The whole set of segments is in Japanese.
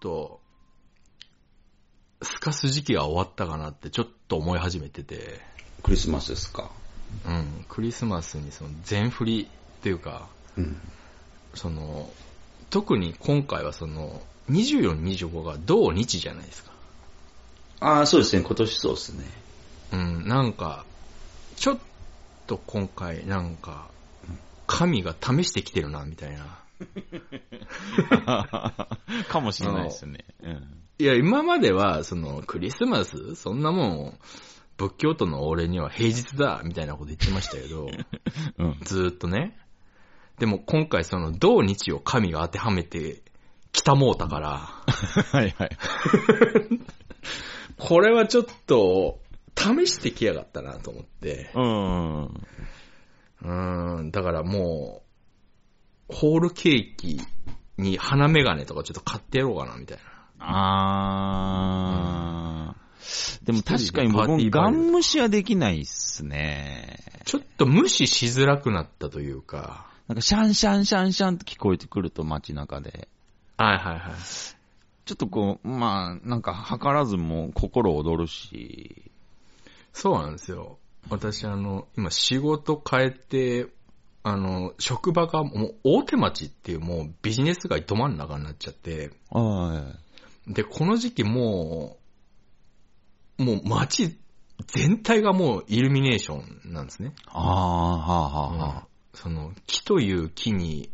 と、透かす時期が終わったかなってちょっと思い始めてて、クリスマスですか？うん、クリスマスにその全振りっていうか、うん。その、特に今回はその、24、25が同日じゃないですか。ああ、そうですね。今年そうですね。うん、なんか、ちょっと今回なんか、神が試してきてるな、みたいな。かもしれないですね。うん。いや、今までは、その、クリスマスそんなもん、仏教徒の俺には平日だみたいなこと言ってましたけど、うん。ずーっとね。でも今回その、同日を神が当てはめてきたもうたから、はいはい。これはちょっと、試してきやがったなと思って。うん。うーん、だからもう、ホールケーキに花メガネとかちょっと買ってやろうかな、みたいな。あー。でも確かに僕ガン無視はできないっすね。ちょっと無視しづらくなったというか、なんかシャンシャンシャンシャンって聞こえてくると街中で。はいはいはい。ちょっとこう、まあ、なんか図らずも心躍るし。そうなんですよ。私あの、今仕事変えて、あの、職場がもう大手町っていうもうビジネス街ど真ん中になっちゃって、はい。で、この時期もう、もう街全体がもうイルミネーションなんですね。あー、はあ、はあ、はその、木という木に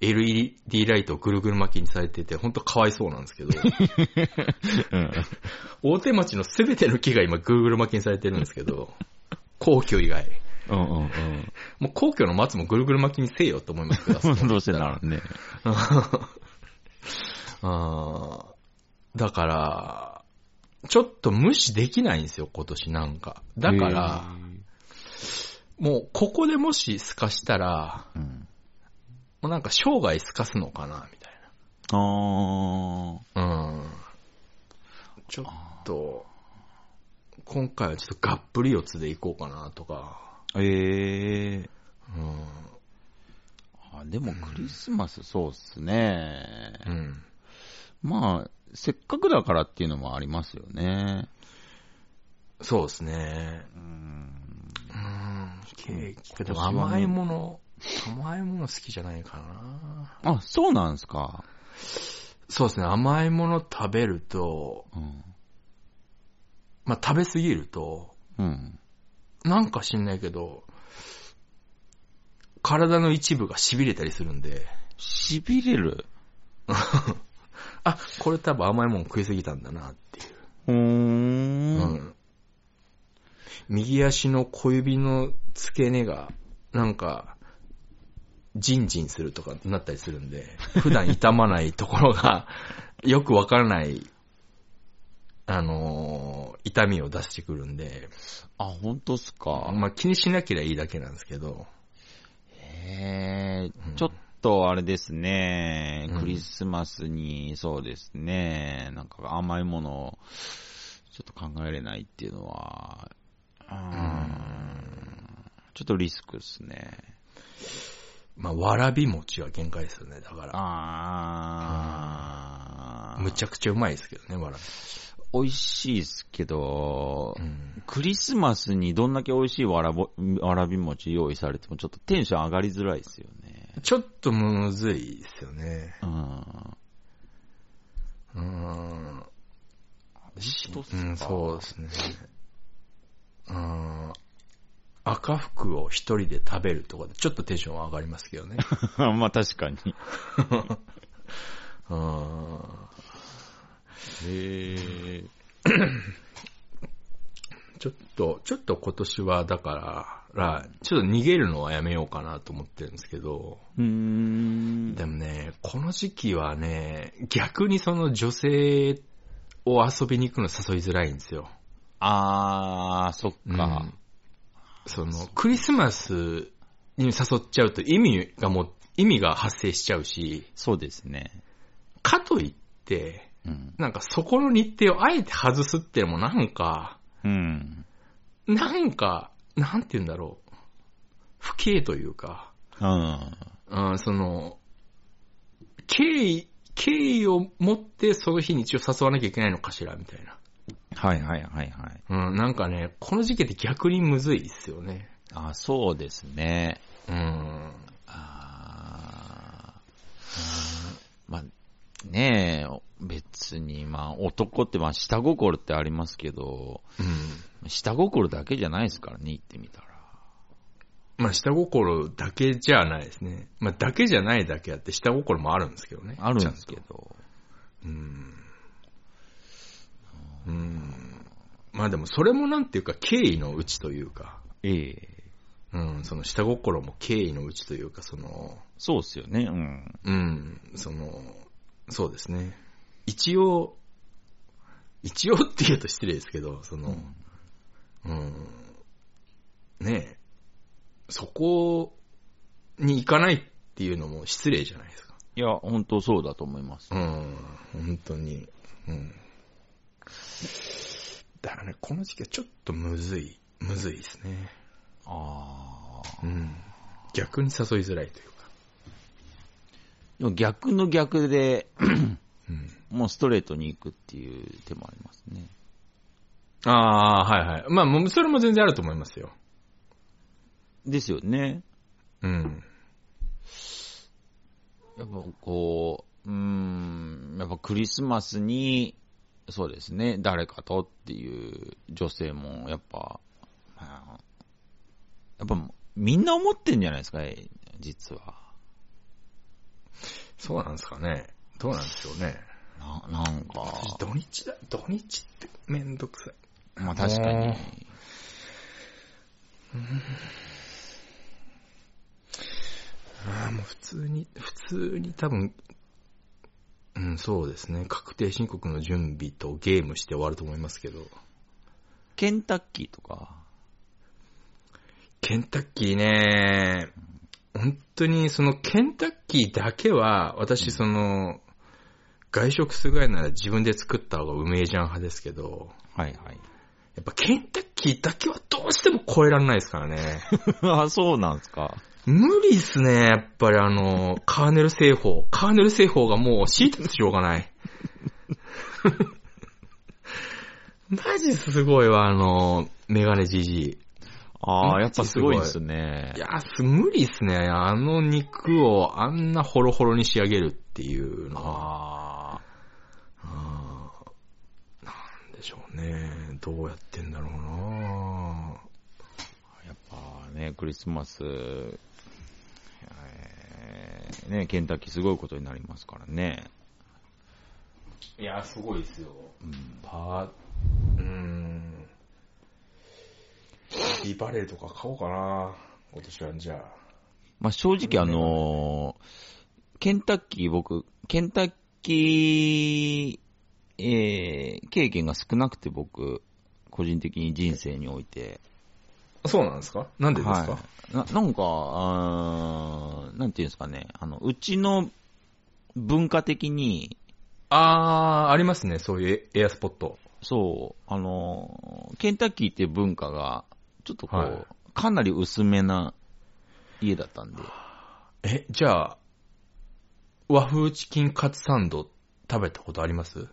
LED ライトをぐるぐる巻きにされてて、ほんとかわいそうなんですけど、うん。大手町のすべての木が今ぐるぐる巻きにされてるんですけど、皇居以外。うんうんもう皇居の松もぐるぐる巻きにせえよって思いますけど。どうしてなるね。あーだから、ちょっと無視できないんですよ、今年なんか。だから、もうここでもし透かしたら、うん。もうなんか生涯透かすのかな、みたいあー。な。うん。ちょっと、今回はちょっとがっぷり四つでいこうかな、とか。ええうん。あでもクリスマスそうっすね。うん。まあ、せっかくだからっていうのもありますよね。そうですね。うん。うん。ケーキか。でも甘いもの、甘いもの好きじゃないかな。あ、そうなんですか。そうですね。甘いもの食べると、うん。まあ、食べ過ぎると、うん。なんか知んないけど、体の一部が痺れたりするんで、痺れる？あ、これ多分甘いもの食いすぎたんだなっていう。うー。うんん。右足の小指の付け根が、なんか、ジンジンするとかなったりするんで、普段痛まないところが、よくわからない、あのー痛みを出してくるんで、あ、本当っすか？まあ気にしなければいいだけなんですけど、へえうん、ちょっとあれですね、うん。クリスマスに、そうですね、なんか甘いものを、ちょっと考えれないっていうのは、うーん、ちょっとリスクですね。まあわらび餅は限界ですよね、だから。あー、むちゃくちゃうまいですけどね、わらび。美味しいですけど、うん。クリスマスにどんだけ美味しいわらぼわらび餅用意されてもちょっとテンション上がりづらいですよね。ちょっとむずいですよね。うん。うん。し当っすか？うん、そうですね。うん。赤服を一人で食べるとかでちょっとテンションは上がりますけどね。まあ確かに。うん。へえ。ちょっと、ちょっと今年はだから、ちょっと逃げるのはやめようかなと思ってるんですけど、うーん。でもね、この時期はね、逆にその女性を遊びに行くの誘いづらいんですよ。あー、そっか。うんその、クリスマスに誘っちゃうと意味がもう、意味が発生しちゃうし、そうですね。かといって、うん。なんかそこの日程をあえて外すってのもなんか、うん。なんか、なんて言うんだろう。不敬というか、うん。うん、その、敬意、敬意を持ってその日に一応誘わなきゃいけないのかしら、みたいな。はいはいはいはい。うん、なんかね、この時期って逆にむずいですよね。あ、そうですね。うん。あーまあ、ねえ、別に、まあ、男って、まあ、下心ってありますけど、うん。下心だけじゃないですからね、言ってみたら。まあ、下心だけじゃないですね。まあ、だけじゃないだけあって、下心もあるんですけどね。あるんですけ。ど。うん。うん。まあでも、それもなんていうか、敬意のうちというか、ええうん、その下心も敬意のうちというか、その、そうっすよね、うん。うん、その、そうですね。一応、一応って言うと失礼ですけど、その、うん、ねえ、そこに行かないっていうのも失礼じゃないですか。いや、本当そうだと思います。うん、本当に。うん。だからね、この時期はちょっとむずい、むずいですね。ああ。うん。逆に誘いづらいというか。逆の逆で、うん。もうストレートに行くっていう手もありますね。ああ、はいはい。まあ、もうそれも全然あると思いますよ。ですよね。うん。やっぱこう、うーん、やっぱクリスマスに、そうですね、誰かとっていう女性も、やっぱ、まあやっぱみんな思ってんじゃないですか、実は。そうなんですかね。どうなんでしょうね。な、なんか、土日だ、土日ってめんどくさい。まあ確かに。ああ、もう普通に、普通に多分、うん、そうですね。確定申告の準備とゲームして終わると思いますけど。ケンタッキーとか、ケンタッキーね、本当にそのケンタッキーだけは、私その、外食するぐらいなら自分で作った方がうめえじゃん派ですけど、はいはい。やっぱケンタッキーだけはどうしても超えられないですからね。あ、そうなんですか。無理っすね、やっぱりあの、カーネル製法。カーネル製法がもう敷いててしょうがない。マジすごいわ、あの、メガネじじい。ああ、やっぱすごいですねい。や、す無理っすね。あの肉をあんなホロホロに仕上げるっていうのは。ああーなんでしょうね。どうやってんだろうなあ、やっぱね、クリスマス、えーね、ケンタッキーすごいことになりますからね。いや、すごいですよ。うんパー、うーん。ビバレーとか買おうかな今年はじゃあ。まあ、正直あのーケンタッキー僕、ケンタッキー、えー、経験が少なくて僕、個人的に人生において。そうなんですか？なんでですか、はい、ななんか、あーなんていうんですかね、あの、うちの文化的に、あー、ありますね。そういうエアスポット。そう、あの、ケンタッキーっていう文化が、ちょっとこう、はいかなり薄めな家だったんで、え、じゃあ、和風チキンカツサンド食べたことあります？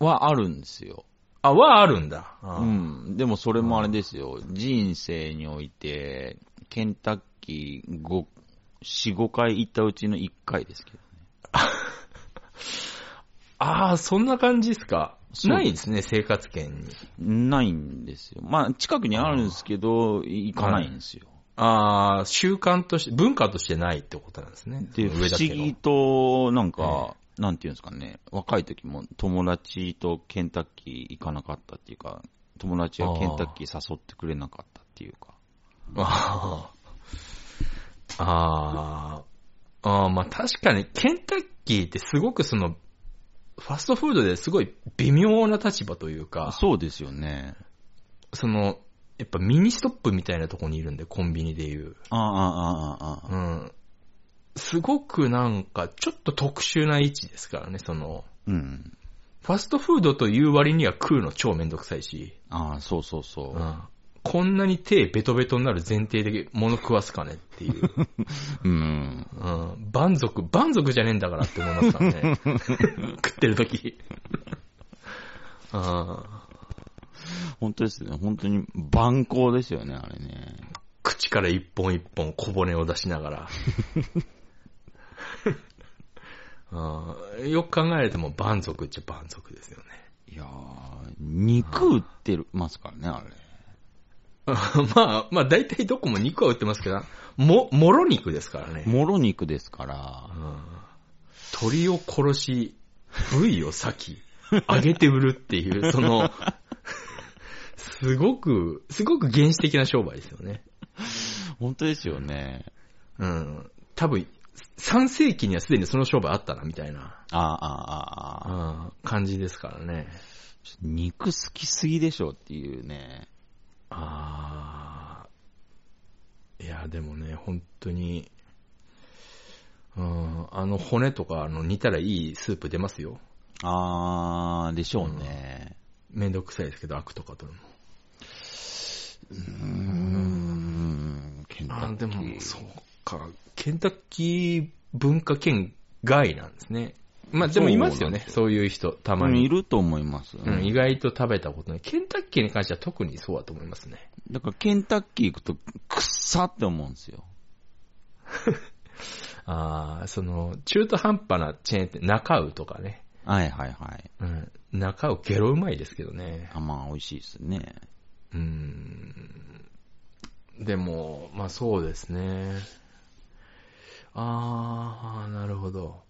はあるんですよ。あ、はあるんだ。うん。でもそれもあれですよ。人生において、ケンタッキー5、4、5回行ったうちの1回ですけど。あー、そんな感じですか？ないですね、生活圏に。ないんですよ。まあ、近くにあるんですけど、行かないんですよ。あー、習慣として、文化としてないってことなんですね。で、不思議と、なんか、なんていうんですかね、若い時も友達とケンタッキー行かなかったっていうか、友達がケンタッキー誘ってくれなかったっていうか。あーあー。あーまあ確かに、ケンタッキーってすごくその、ファストフードですごい微妙な立場というか、そうですよね。その、やっぱミニストップみたいなとこにいるんで、コンビニでいう。ああ、ああ、ああ、ああ。うん。すごくなんか、ちょっと特殊な位置ですからね、その、うん。ファストフードという割には食うの超めんどくさいし、ああ、そうそうそうう。ん。こんなに手ベトベトになる前提で物食わすかねっていう。うん。うん。蛮族、蛮族じゃねえんだからって思いますからね。食ってる時。あ本当ですね。本当に万行ですよね、あれね。口から一本一本小骨を出しながら。あ ーよく考えても蛮族っちゃ蛮族ですよね。いやー、肉売ってるますからね、あれ。まあ、まあ大体どこも肉は売ってますけど、も、もろ肉ですからね。もろ肉ですから。うん鳥を殺し、部位を裂き、揚げて売るっていう、その、すごく、すごく原始的な商売ですよね。本当ですよね。うん。多分、3世紀にはすでにその商売あったな、みたいな、ああ、ああ、ああ。うん感じですからね。肉好きすぎでしょっていうね。あー。いや、でもね、本当に、うん、あの骨とかあの煮たらいいスープ出ますよ。あー、でしょうね。めんどくさいですけど、アクとか取るの。うーん、ケンタッキー。でも、そうか。ケンタッキー文化圏外なんですね。まあでもいますよね、そういう人、たまうんいに。ると思います。うん、意外と食べたことない。ケンタッキーに関しては特にそうだと思いますね。だからケンタッキー行くと、くっさって思うんですよ。ああ、その、中途半端なチェーンって、中尾とかね。はいはいはい。うん。中尾ゲロうまいですけどね。あまあ、美味しいですね。うーん。でも、まあそうですね。ああ、なるほど。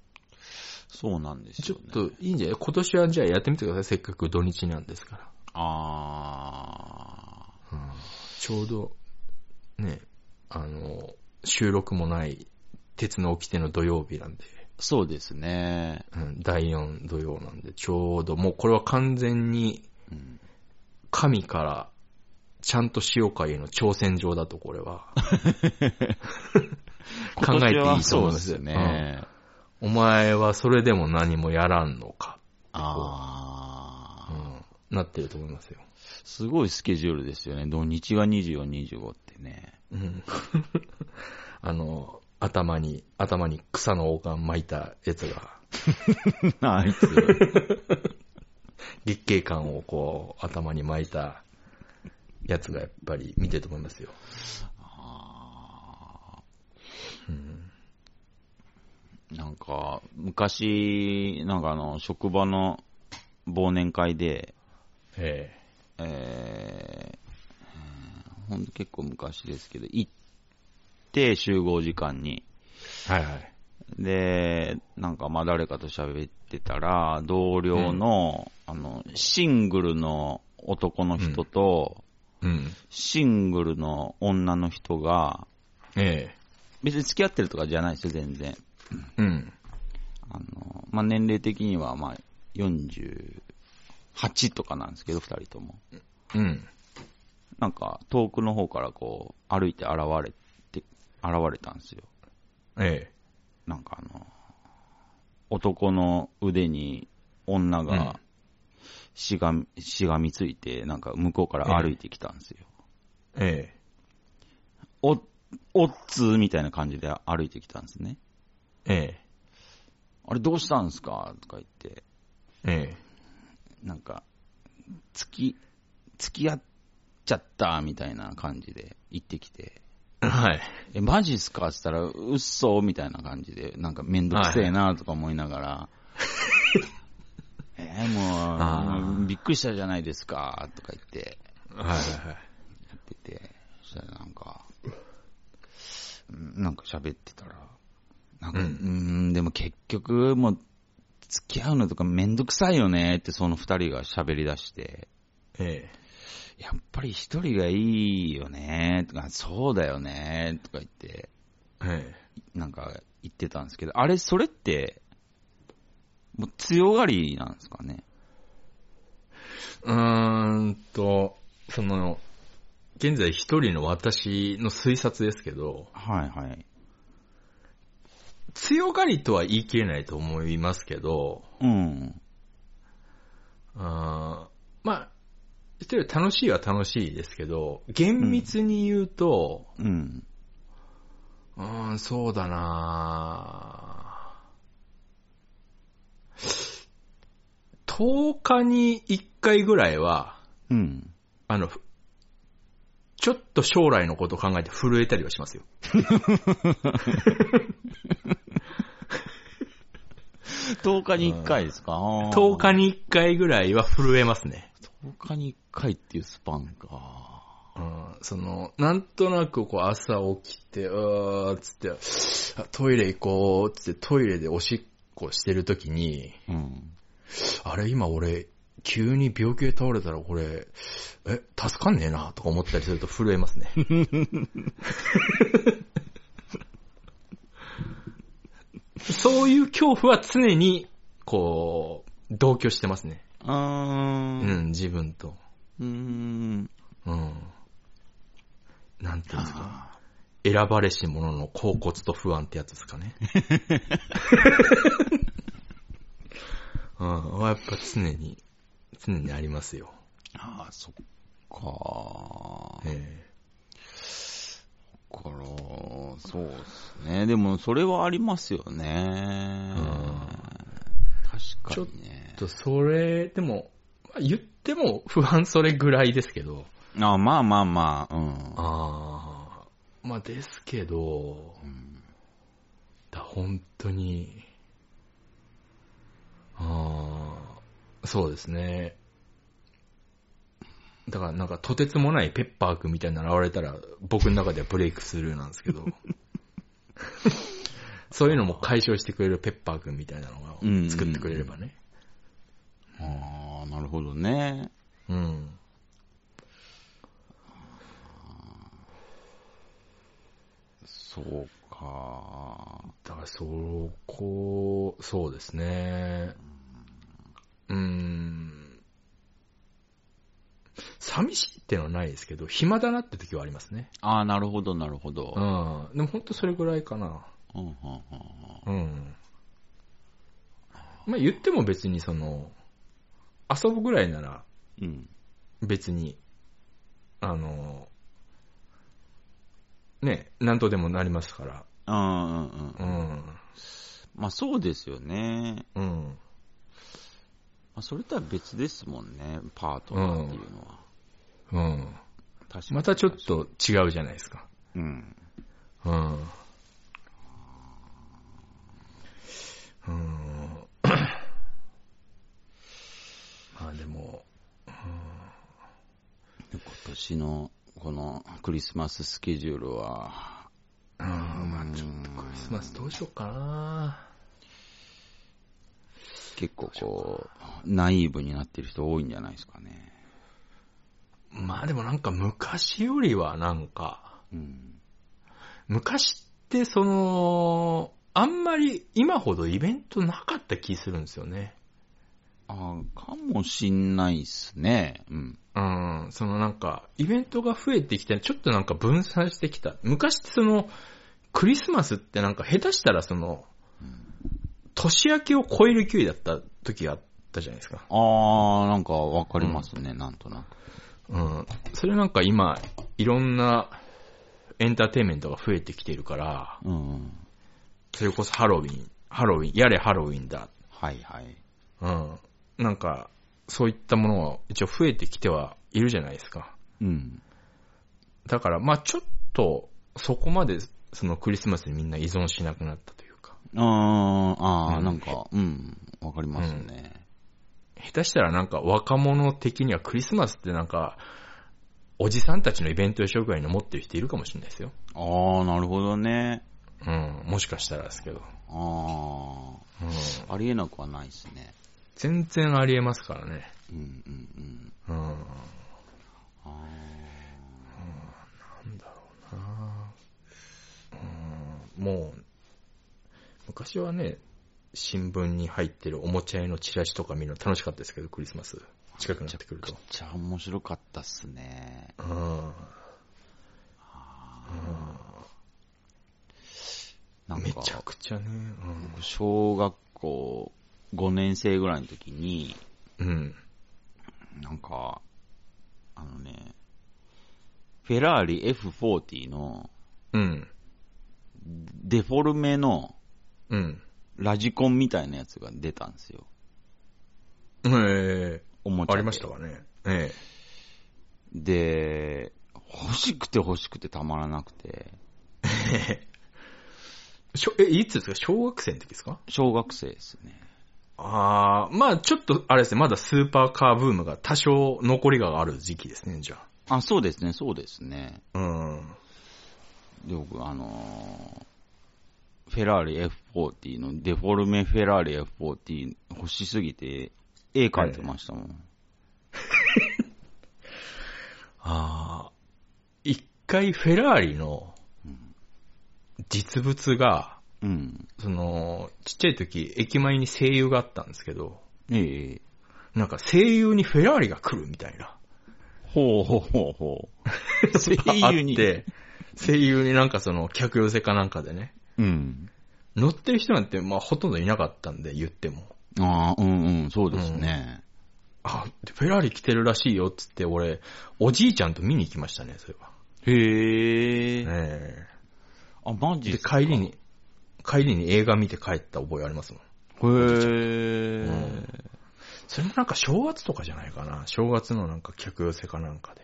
そうなんですちょよね。っといいんじゃない？今年はじゃあやってみてください。せっかく土日なんですから。あちょうど、ね、あの、収録もない鉄の掟の土曜日なんで、ー、そうですね。うん、第4土曜なんで、ちょうど、もうこれは完全にうん神からちゃんと塩会への挑戦状だと、これは。考えていいと思うですすよよね。お前はそれでも何もやらんのか、あうー、ん、なってると思いますよ。すごいスケジュールですよね。土日が24、25ってね。うん あの、頭に、頭に草の王冠巻いたやつが、あいつ。月経感をこう、頭に巻いたやつがやっぱり見てると思いますよ。あうんーなんか、昔、なんかあの、職場の忘年会で、ええー、ほんと結構昔ですけど、行って集合時間に、えはいはい。で、なんかまあ誰かと喋ってたら、同僚の、あの、シングルの男の人と、うん。シングルの女の人が、ええ別に付き合ってるとかじゃないですよ、全然。うん。あの、まあ、年齢的には、まあ、48とかなんですけど、二人とも。うん。なんか、遠くの方からこう、歩いて現れて、現れたんですよ。えなんかあの、男の腕に女うんがしがみ、しがみついて、なんか向こうから歩いてきたんですよ。ええお、おっつーみたいな感じで歩いてきたんですね。ええ。あれどうしたんですか？とか言って、えなんか、付き、付き合っちゃったみたいな感じで言ってきて、えはい。え、マジっすか？って言ったら、うっそみたいな感じで、なんかめんどくせえなとか思いながら、えーあもう、びっくりしたじゃないですか？とか言って、はいはいはい。やってて、そしたらなんか、うんなんか喋ってたら、なんか、ううんでも結局、もう、付き合うのとかめんどくさいよねってその二人が喋り出して、えやっぱり一人がいいよね。とか、そうだよねとか言って、ええ。なんか言ってたんですけど、あれ、それって、もう強がりなんですかね？えうーんと、その、現在一人の私の推察ですけど、はいはい。強がりとは言い切れないと思いますけど、うん。あーまあ、一人楽しいは楽しいですけど、厳密に言うと、うん。うーん、そうだな10日に1回ぐらいは、うん。あの、ふちょっと将来のことを考えて震えたりはしますよ。10日に1回ですか？10日に1回ぐらいは震えますね。10日に1回っていうスパンか。うん、その、なんとなくこう朝起きて、うーっつって、あトイレ行こうっつってトイレでおしっこしてるときに、うん。あれ今俺、急に病気で倒れたらこれ、え、助かんねえなとか思ったりすると震えますね。そういう恐怖は常に、こう、同居してますね。うーん。う。ん、自分と。うーん。うん。なんていうんですか。選ばれし者の恍惚と不安ってやつですかね。うん。やっぱ常に、常にありますよ。ああ、そっか。えだから、そうですね。でも、それはありますよね。確かにねえ。と、それ、でも、まあ言っても不安それぐらいですけど。あまあまあまあ、うん。ああ。まあですけど、だ本当に、ああ、そうですね。だからなんかとてつもないペッパーくんみたいなの現れたら僕の中ではブレイクスルーなんですけど。そういうのも解消してくれるペッパーくんみたいなのが作ってくれればね。ああ、なるほどね。うん。そうか。だからそこ、そうですね。うーん。寂しいってのはないですけど、暇だなって時はありますね。ああ、なるほど、なるほど。うん。でも本当それぐらいかな。うん、うん、うん。まあ言っても別にその、遊ぶぐらいならうん。別に、あの、ね、なんとでもなりますから。うん、うん、うん。うん。まあそうですよね。うん。まあそれとは別ですもんね、パートナーっていうのは。うん。確かに。またちょっと違うじゃないですか。うん。うん。うん。まあでも、今年のこのクリスマススケジュールは、うん、まあちょっとクリスマスどうしようかな。結構こう、ナイーブになってる人多いんじゃないですかね。まあでもなんか昔よりはなんか、うん。昔ってその、あんまり今ほどイベントなかった気するんですよね。ああ、かもしんないっすね。うん。うん、そのなんか、イベントが増えてきて、ちょっとなんか分散してきた。昔ってその、クリスマスってなんか下手したらその、年明けを超える勢いだった時があったじゃないですか。ああ、なんかわかりますね、なんとなく。うん。それなんか今、いろんなエンターテインメントが増えてきているから、うん。それこそハロウィン、ハロウィン、やれハロウィンだ。はいはい。うん。なんか、そういったものは一応増えてきてはいるじゃないですか。うん。だから、まあちょっと、そこまで、そのクリスマスにみんな依存しなくなったというか。ああ、ああ、うんなんか、うん、わかりますね。下手したらなんか若者的にはクリスマスってなんか、おじさんたちのイベントでしょぐらいに思ってる人いるかもしれないですよ。ああ、なるほどね。うん。もしかしたらですけど。あうん。あ、ありえなくはないですね。全然ありえますからね。うんうんうん。うん。ああなんだろうなうん。もう、昔はね、新聞に入ってるおもちゃ屋のチラシとか見るの楽しかったですけど、クリスマス。近くなってくるとめっ。ちゃ面白かったっすね。うん。なんか、めちゃくちゃね。僕小学校5年生ぐらいの時に、うん。うん。なんか、あのね、フェラーリ F40 のうん。デフォルメのうん。ラジコンみたいなやつが出たんですよ。えおもちゃありましたかね。えで、欲しくて欲しくてたまらなくて、え しょえ、いつですか？小学生の時ですか？小学生ですね。ああ、まあちょっと、あれですね、まだスーパーカーブームが多少残りがある時期ですね、じゃあ、そうですね、そうですね。あ。うん。で、僕、あのーフェラーリ F40 のデフォルメフェラーリ F40 欲しすぎて、絵描いてましたもん。ああ、一回フェラーリの実物が、うん。その、ちっちゃい時、駅前に声優があったんですけど、ええなんか声優にフェラーリが来るみたいな。ほうほうほうほう。声優にあって、声優になんかその客寄せかなんかでね、うん。乗ってる人なんてまあほとんどいなかったんで言っても。ああ、うんうん、そうですね。あ、フェラーリ来てるらしいよっつって俺、おじいちゃんと見に行きましたね、それは。へえ。えあ、マえで、ジっすか？帰りに、帰りに映画見て帰った覚えありますもん。へえ、んそれもなんか正月とかじゃないかな。正月のなんか客寄せかなんかで。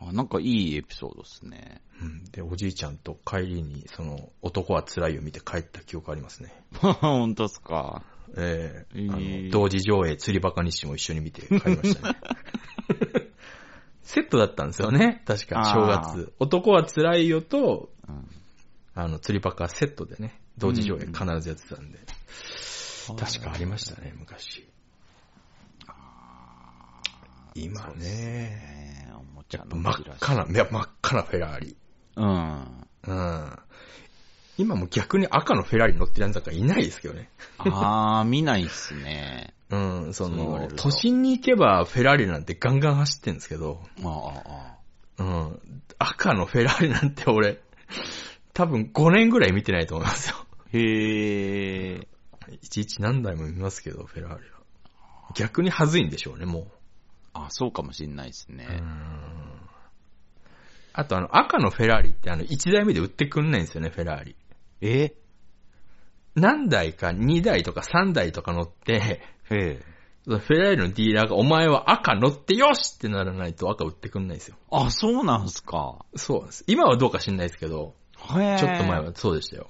あ。なんかいいエピソードですね。うん。で、おじいちゃんと帰りに、その、男は辛いよ見て帰った記憶ありますね。本当っすか？ええええあの、同時上映釣りバカ日誌も一緒に見て帰りましたね。セットだったんですよね。確か、正月。男は辛いよと、うんあの、釣りバカセットでね、同時上映必ずやってたんで。確かありましたね、昔。今ね、ねえ、おもちゃの真っ赤な、いや真っ赤なフェラーリ。うん。うん。今も逆に赤のフェラーリ乗ってるやつなんかいないですけどね。あー、見ないっすね。うん、そのそう言われる、と都心に行けばフェラーリなんてガンガン走ってんですけど、ああ、あうん、赤のフェラーリなんて俺、多分5年ぐらい見てないと思いますよ。あ。へえ。いちいち何台も見ますけど、フェラーリは。逆に恥ずいんでしょうね、もあ、そうかもしんないですう。ね。あとあの、赤のフェラーリってあの、1台目で売ってくんないんですよね、フェラーリ。え？何台か2台とか3台とか乗って、フェラーリのディーラーがお前は赤乗ってよしってならないと赤売ってくんないんですよ。あ、そうなんすか。そうなんです。今はどうか知んないですけど。ちょっと前はそうでしたよ。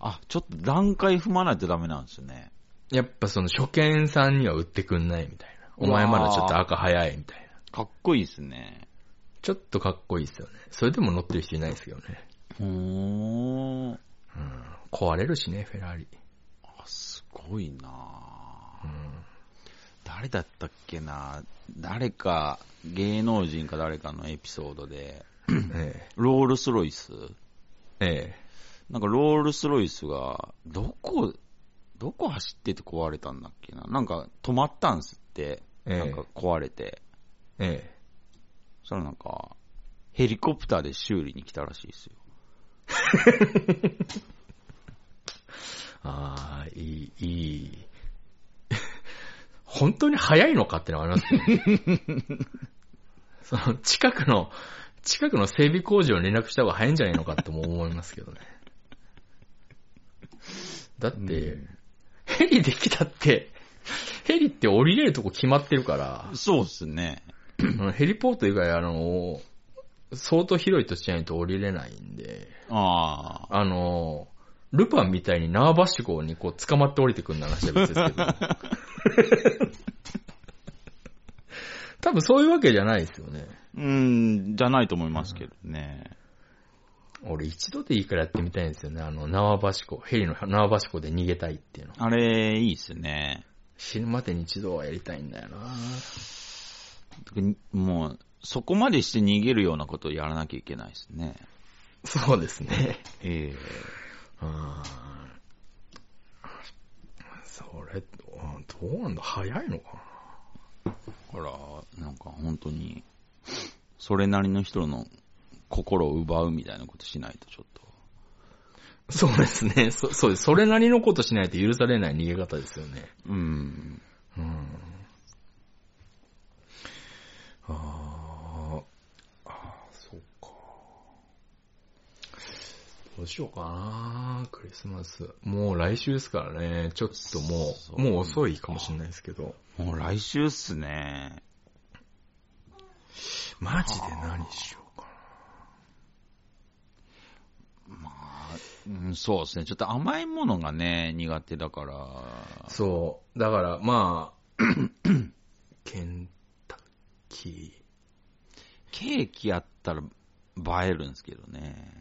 あ、ちょっと段階踏まないとダメなんですね。やっぱその初見さんには売ってくんないみたいな。お前まだちょっと赤早いみたいな。かっこいいっすね。ちょっとかっこいいですよね。それでも乗ってる人いないですけどね。ほー。うん。壊れるしね、フェラーリ。あ、すごいなぁうん。誰だったっけな誰か、芸能人か誰かのエピソードで、えロールスロイス？え。えなんかロールスロイスが、どこ、どこ走ってて壊れたんだっけななんか止まったんすって、ええなんか壊れて。え。えそしたらなんか、ヘリコプターで修理に来たらしいですよ。え。ああ、いい、いい。本当に早いのかってのがありますね。その、近くの、近くの整備工場に連絡した方が早いんじゃないのかとも思いますけどね。だって、ヘリできたって、ヘリって降りれるとこ決まってるから、そうっすね。ヘリポート以外、あの、相当広い土地じゃないと降りれないんで、ああ。あの、ルパンみたいに縄ばしごにこう捕まって降りてくるの話は別ですけど。多分そういうわけじゃないですよね。うん、じゃないと思いますけどね。俺一度でいいからやってみたいんですよね。あの、縄ばしご、ヘリの縄ばしごで逃げたいっていうの。あれ、いいっすね。死ぬまでに一度はやりたいんだよなもう、そこまでして逃げるようなことをやらなきゃいけないですね。そうですね。ええうんそれ、うんどうなんだ早いのかほら、なんか本当に、それなりの人の心を奪うみたいなことしないとちょっと。なそうですね。そ、そうです。それなりのことしないと許されない逃げ方ですよね。うん。うん。ああ、そっか。どうしようかなクリスマス。もう来週ですからね。ちょっともう、もう遅いかもしれないですけど。もう来週っすね。マジで何しよう。うん、そうですね。ちょっと甘いものがね、苦手だから。な。そう。だから、まあ、ケンタッキケーキやったら映えるんですけどね。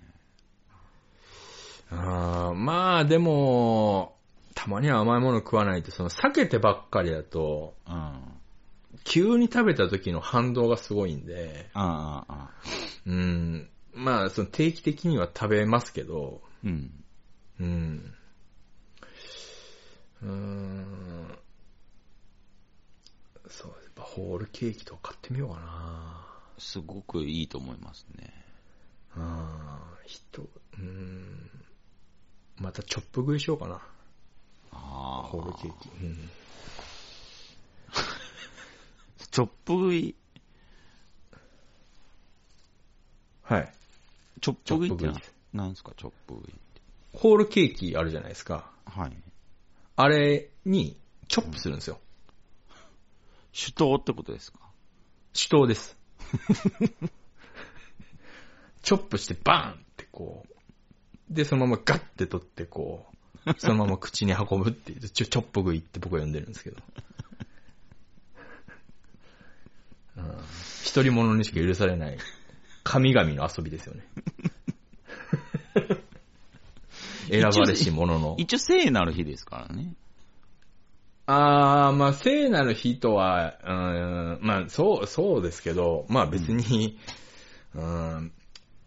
ー。あーまあ、でも、たまには甘いもの食わないと、その避けてばっかりだと、うん。急に食べた時の反動がすごいんで、ああ。うん。まあ、その定期的には食べますけど、うん。うん。うーん。そう、やっぱホールケーキとか買ってみようかな。すごくいいと思いますね。ああ、人、うーん。またチョップ食いしようかな。ああ。ホールケーキ。うん。チョップ食い、はい。チョップ食いってなチョップ食いなんですか、チョップ食いって。ホールケーキあるじゃないですか。はい。あれに、チョップするんですよ。手刀ってことですか？手刀です。チョップしてバーンってこう。で、そのままガッて取ってこう、そのまま口に運ぶっていう、ちょ、チョップ食いって僕は呼んでるんですけど。うん一人者にしか許されない、神々の遊びですよね。選ばれし者の。一応聖なる日ですからね。あー、まあ、聖なる日とは、うん、まあ、そう、そうですけど、まあ別に、うん、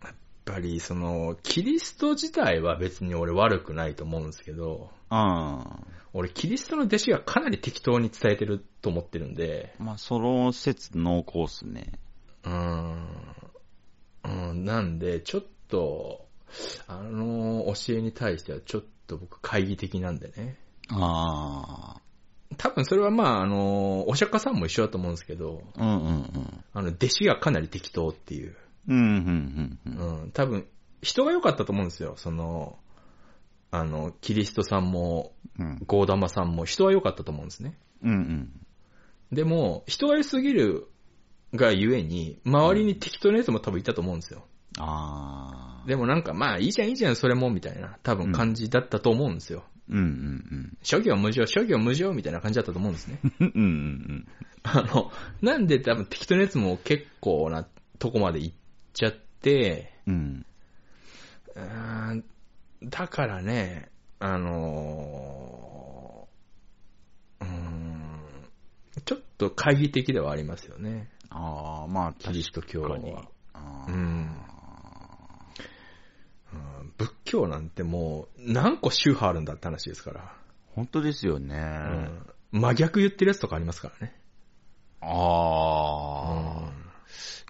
やっぱりその、キリスト自体は別に俺悪くないと思うんですけど、あ俺キリストの弟子がかなり適当に伝えてると思ってるんで、あ。まあ、その説濃厚っすね。うん、うん、なんで、ちょっと、教えに対してはちょっと僕懐疑的なんでね。ああ。多分それはまあ、あの、お釈迦さんも一緒だと思うんですけど、うんうんうん。あの、弟子がかなり適当っていう。うんうんうんうん。うん、多分、人が良かったと思うんですよ。その、あの、キリストさんも、うんゴーダマさんも人は良かったと思うんですね。うんうん。でも、人が良すぎるがゆえに、周りに適当なやつも多分いたと思うんですよ。ああ。でもなんか、まあ、いいじゃんいいじゃん、それも、みたいな、多分感じだったと思うんですよ。うんうん諸行無常、諸行無常みたいな感じだったと思うんですね。うん。うんうんあの、なんで多分適当なやつも結構なとこまで行っちゃって、うん。うーんだからね、あのーうーん、ちょっと懐疑的ではありますよね。ああ、まあ、キリスト教は。あうん仏教なんてもう何個宗派あるんだって話ですから。本当ですよね。うん真逆言ってるやつとかありますからね。ああ、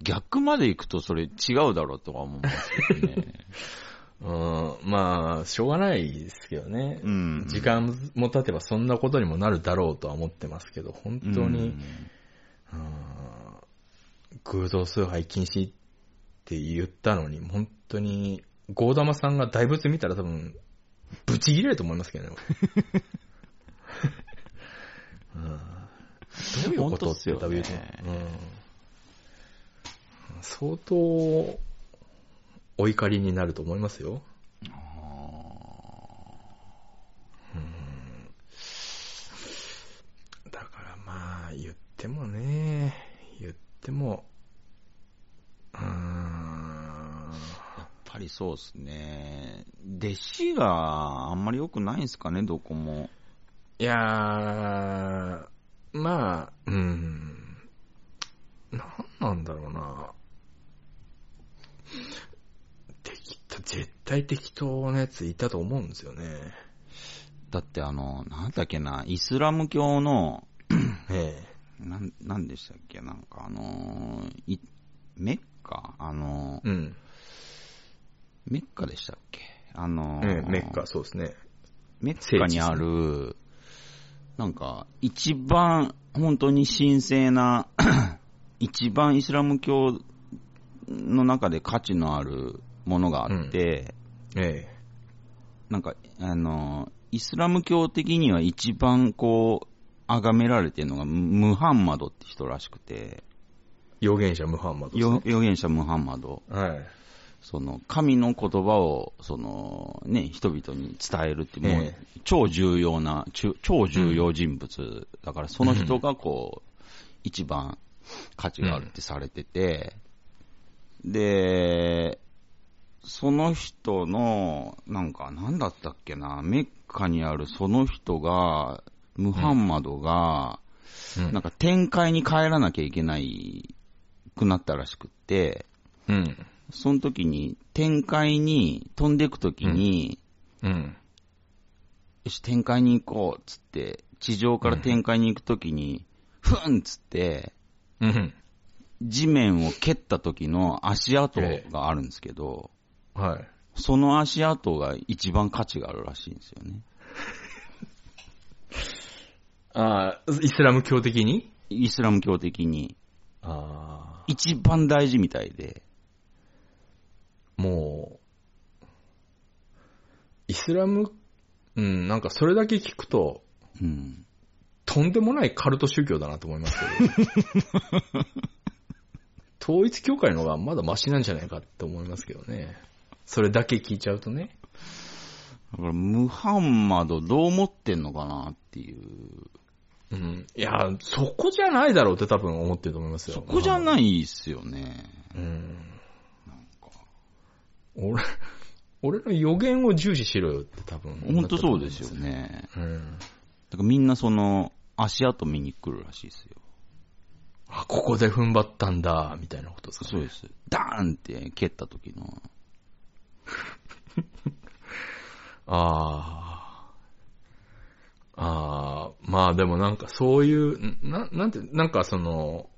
逆まで行くとそれ違うだろうとは思いますけどね。うん、まあ、しょうがないですけどね。うん時間も経てばそんなことにもなるだろうとは思ってますけど、本当に、うん偶像崇拝禁止って言ったのに、本当に、ゴーダマさんが大仏見たら多分、ブチ切れると思いますけどね。うん。どういうことって言っすよう。ん。相当、お怒りになると思いますよ。だからまあ、言ってもね、言っても、うーん、ぱりそうですね。弟子があんまり良くないんですかね、どこも。いやー、まあ、うん、なんなんだろうな。適当絶対適当なやついたと思うんですよね。だってあの、なんだっけな、イスラム教の、えなん、なんでしたっけ、なんかあのーい、メッカ？あのえ。うん。メッカでしたっけ？あのえーえ、メッカ、そうですね。メッカにある、なんか、一番本当に神聖な、一番イスラム教の中で価値のあるものがあって、えなんか、あの、イスラム教的には一番こう、崇められてるのがムハンマドって人らしくて、え。預言者ムハンマドね。預言者ムハンマド。はい。その、神の言葉を、その、ね、人々に伝えるって、もうえ、超重要な、超重要人物。だから、その人がこう、一番価値があるってされてて、で、その人の、なんか、なんだったっけな、メッカにあるその人が、ムハンマドが、うん。なんか展開に帰らなきゃいけないくなったらしくって、うん。その時に、展開に飛んでいく時に、うん。よし、展開に行こう、つって、地上から展開に行く時に、ふんっつって、うん。地面を蹴った時の足跡があるんですけど、はい。その足跡が一番価値があるらしいんですよね。あ あ、イスラム教的に？イスラム教的に。ああ。一番大事みたいで。もう、イスラム、うん、なんかそれだけ聞くと、うん。とんでもないカルト宗教だなと思いますけど。統一教会の方がまだマシなんじゃないかって思いますけどね。それだけ聞いちゃうとね。だから、ムハンマドどう思ってんのかなっていう。うん。いや、そこじゃないだろうって多分思ってると思いますよ。そこじゃい。ないっすよね。うん。俺、俺の予言を重視しろよって多分。本当そうですよ。ね。うん。だからみんなその、足跡見に来るらしいですよ。あ、ここで踏ん張ったんだ、みたいなことですか、ね。そうです。ダーンって蹴った時の。ああ。ああ、まあでもなんかそういう、な、なんて、なんかその、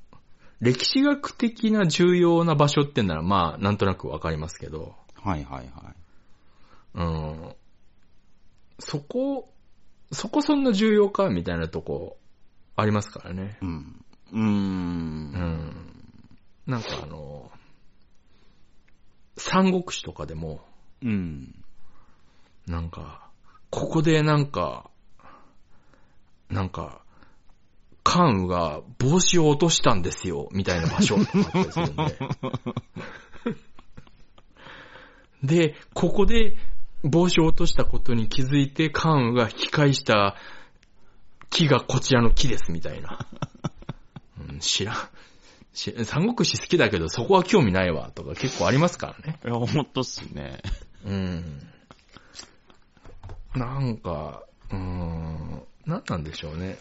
歴史学的な重要な場所ってならまあなんとなくわかりますけど、はいはいはい。うん。そこ、そこそんな重要かみたいなとこありますからね。うん。うーん。うん。なんかあの、三国志とかでも、うん。なんか、ここでなんか、なんか、関羽が帽子を落としたんですよ、みたいな場所とかあったりするんで。で、ここで帽子を落としたことに気づいて関羽が引き返した木がこちらの木です、みたいな。うん、知らん。し三国志好きだけどそこは興味ないわ、とか結構ありますからね。いや、ほんとっすね。うん。なんか、うーん、なんなんでしょうね。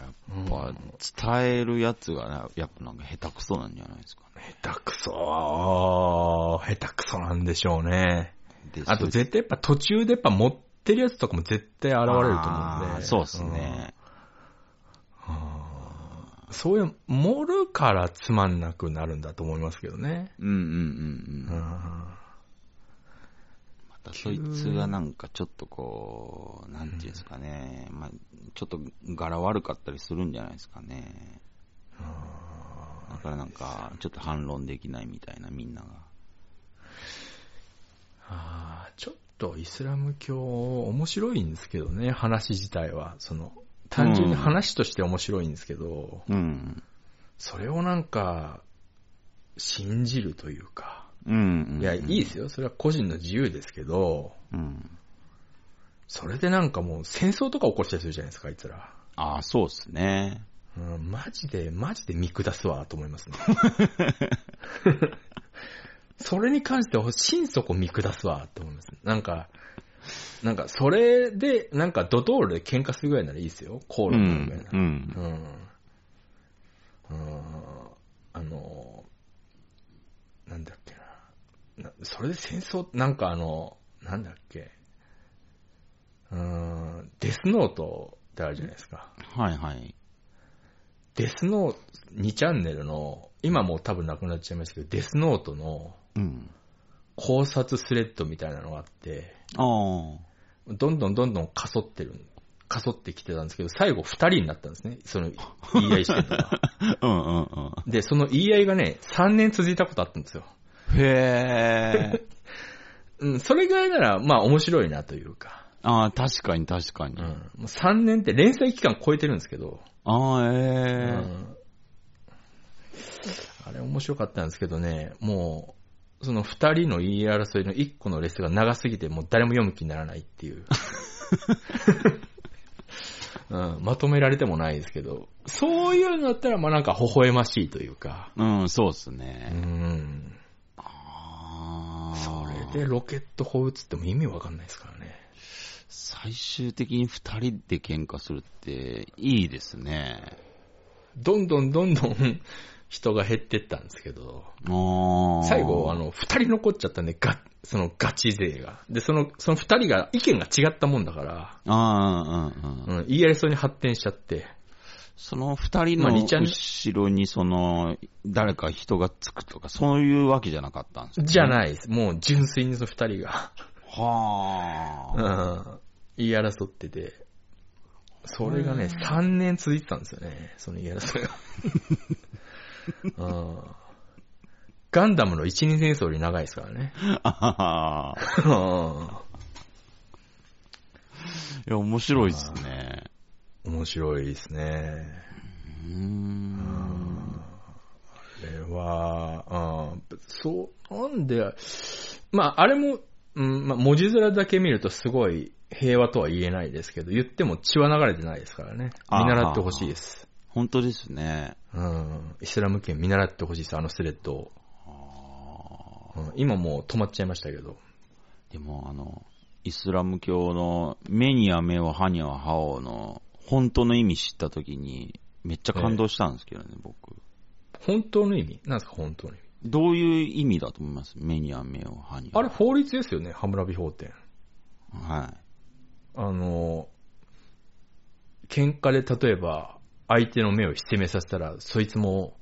やっぱ、伝えるやつがな、やっぱなんか下手くそなんじゃないですかね。下手くそ、下手くそなんでしょうね。であと絶対やっぱ途中でやっぱ持ってるやつとかも絶対現れると思うんで。そうっすね。うん。そういう、盛るからつまんなくなるんだと思いますけどね。うんうんうんう。うんん。またそいつがなんかちょっとこう、なんていうんですかね。まあ、ちょっと柄悪かったりするんじゃないですかね。だからなんか、ちょっと反論できないみたいな、みんなが。あーちょっとイスラム教面白いんですけどね、話自体は。その、単純に話として面白いんですけど、うん。それをなんか、信じるというか。うん、うん。いや、いいですよ。それは個人の自由ですけど、うん。それでなんかもう戦争とか起こしたりするじゃないですか、あいつら。ああ、そうっすね。うん、マジで、マジで見下すわ、と思いますね。それに関しては心底見下すわ、と思います。なんか、なんか、それで、なんか、ドトールで喧嘩するぐらいならいいですよ。口う論になるぐらいな。ん。うん。うん。うん。あの、なんだっそれで戦争、なんかあの、なんだっけ。うん、デスノートってあるじゃないですか。はいはい。デスノート、2チャンネルの、今もう多分なくなっちゃいましたけど、デスノートのうん。考察スレッドみたいなのがあって、ああ。どんどんどんどんかそってる、かそってきてたんですけど、最後2人になったんですね。その言い合いしてた。うんうんうん。で、その言い合いがね、3年続いたことあったんですよ。へえ。うん、それぐらいなら、まあ面白いなというか。ああ、確かに確かに。うん。もう3年って連載期間超えてるんですけど。ああ、えうえんあれ面白かったんですけどね、もう、その二人の言い争いの一個のレスが長すぎて、もう誰も読む気にならないっていう。うん、まとめられてもないですけど、そういうのだったら、まあなんか微笑ましいというか、うん、そうっすうね。ん、ああ。それでロケット砲撃つっても意味わかんないですからね。最終的に二人で喧嘩するっていいですね。どんどんどんどん人が減ってったんですけど。最後、あ、の、二人残っちゃったんで、が、そのガチ勢が。で、その、その二人が意見が違ったもんだから、ああ、うんうん。うん、言い争いに発展しちゃって、その二人の後ろにその、誰か人がつくとか、そういうわけじゃなかったんですよ、じゃい。ないです。もう純粋にその二人が、はうあ。ん、言い争ってて、それがね、3年続いてたんですよね、その言い争いが。うんガンダムの一二戦争より長いですからね。あははいや、面白いですね。面白いですね。うーん。あれは、うん、そう、なんで、まあ、あれも、うん、まあ、文字面だけ見るとすごい平和とは言えないですけど、言っても血は流れてないですからね。見習ってほしいです。本当ですね。うん、イスラム圏見習ってほしいです、あのスレッドを。うん、今もう止まっちゃいましたけど。でも、あの、イスラム教の目には目を歯には歯をの本当の意味知ったときにめっちゃ感動したんですけどね、僕。本当の意味？なんですか、本当の意味？どういう意味だと思います？目には目を歯には。あれ法律ですよね、ハムラビ法典。はい。あの、喧嘩で例えば、相手の目をひせめさせたら、そいつも、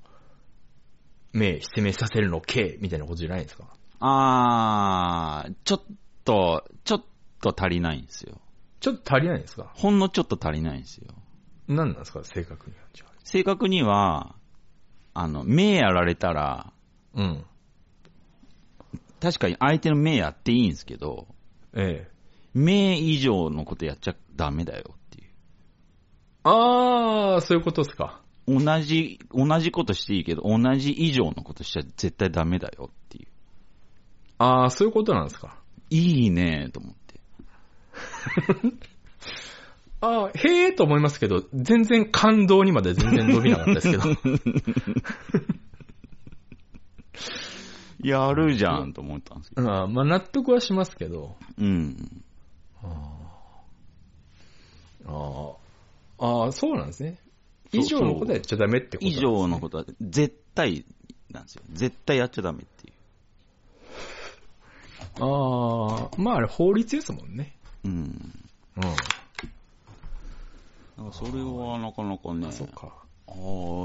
目ひせめさせるのけ、みたいなことじゃないですか？あー、ちょっと、ちょっと足りないんですよ。ちょっと足りないんですか？ほんのちょっと足りないんですよ。何なんですか、正確には。じゃあ正確には、あの、目やられたら、うん。確かに相手の目やっていいんですけど、ええ。目以上のことやっちゃダメだよっていう。あー、そういうことですか。同じ、同じことしていいけど、同じ以上のことしちゃ絶対ダメだよっていう。あー、そういうことなんですか。いいねと思って。あー、へーと思いますけど、全然感動にまで全然伸びなかったですけど。やるじゃんと思ったんですけど。あーまあ納得はしますけど。うん。あーあー、そうなんですね。以上のことやっちゃダメってことなん以上のことは絶対なんですよ。絶対やっちゃダメっていう。ああ、まああれ法律ですもんね。うん。うん。なんかそれはなかなかね、そうか。ああ、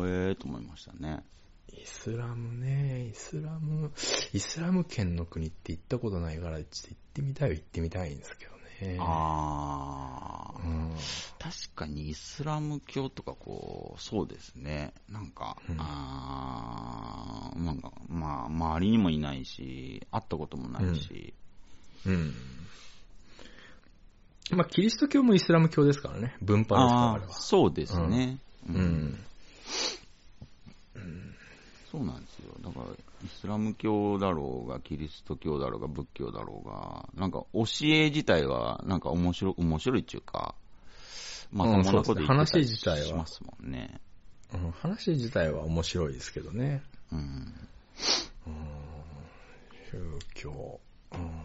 ええと思いましたね。イスラムね、イスラム、イスラム圏の国って行ったことないから、ちょっと行ってみたいは行ってみたいんですけどね。ああ、うん。確かにイスラム教とかこう、そうですね。なんか、うんああ、なんか、まあ、周りにもいないし、会ったこともないし、うん。まあ、キリスト教もイスラム教ですからね。分派ですから、あああ、れは。そうですね。う。ん。そうなんですよ。だから、イスラム教だろうが、キリスト教だろうが、仏教だろうが、なんか教え自体は、なんか面白い、面白いっていうか、まうんともなこと言ってたりそうですね話自体はしますもんね。うん話自体は面白いですけどね。うん。宗教、うん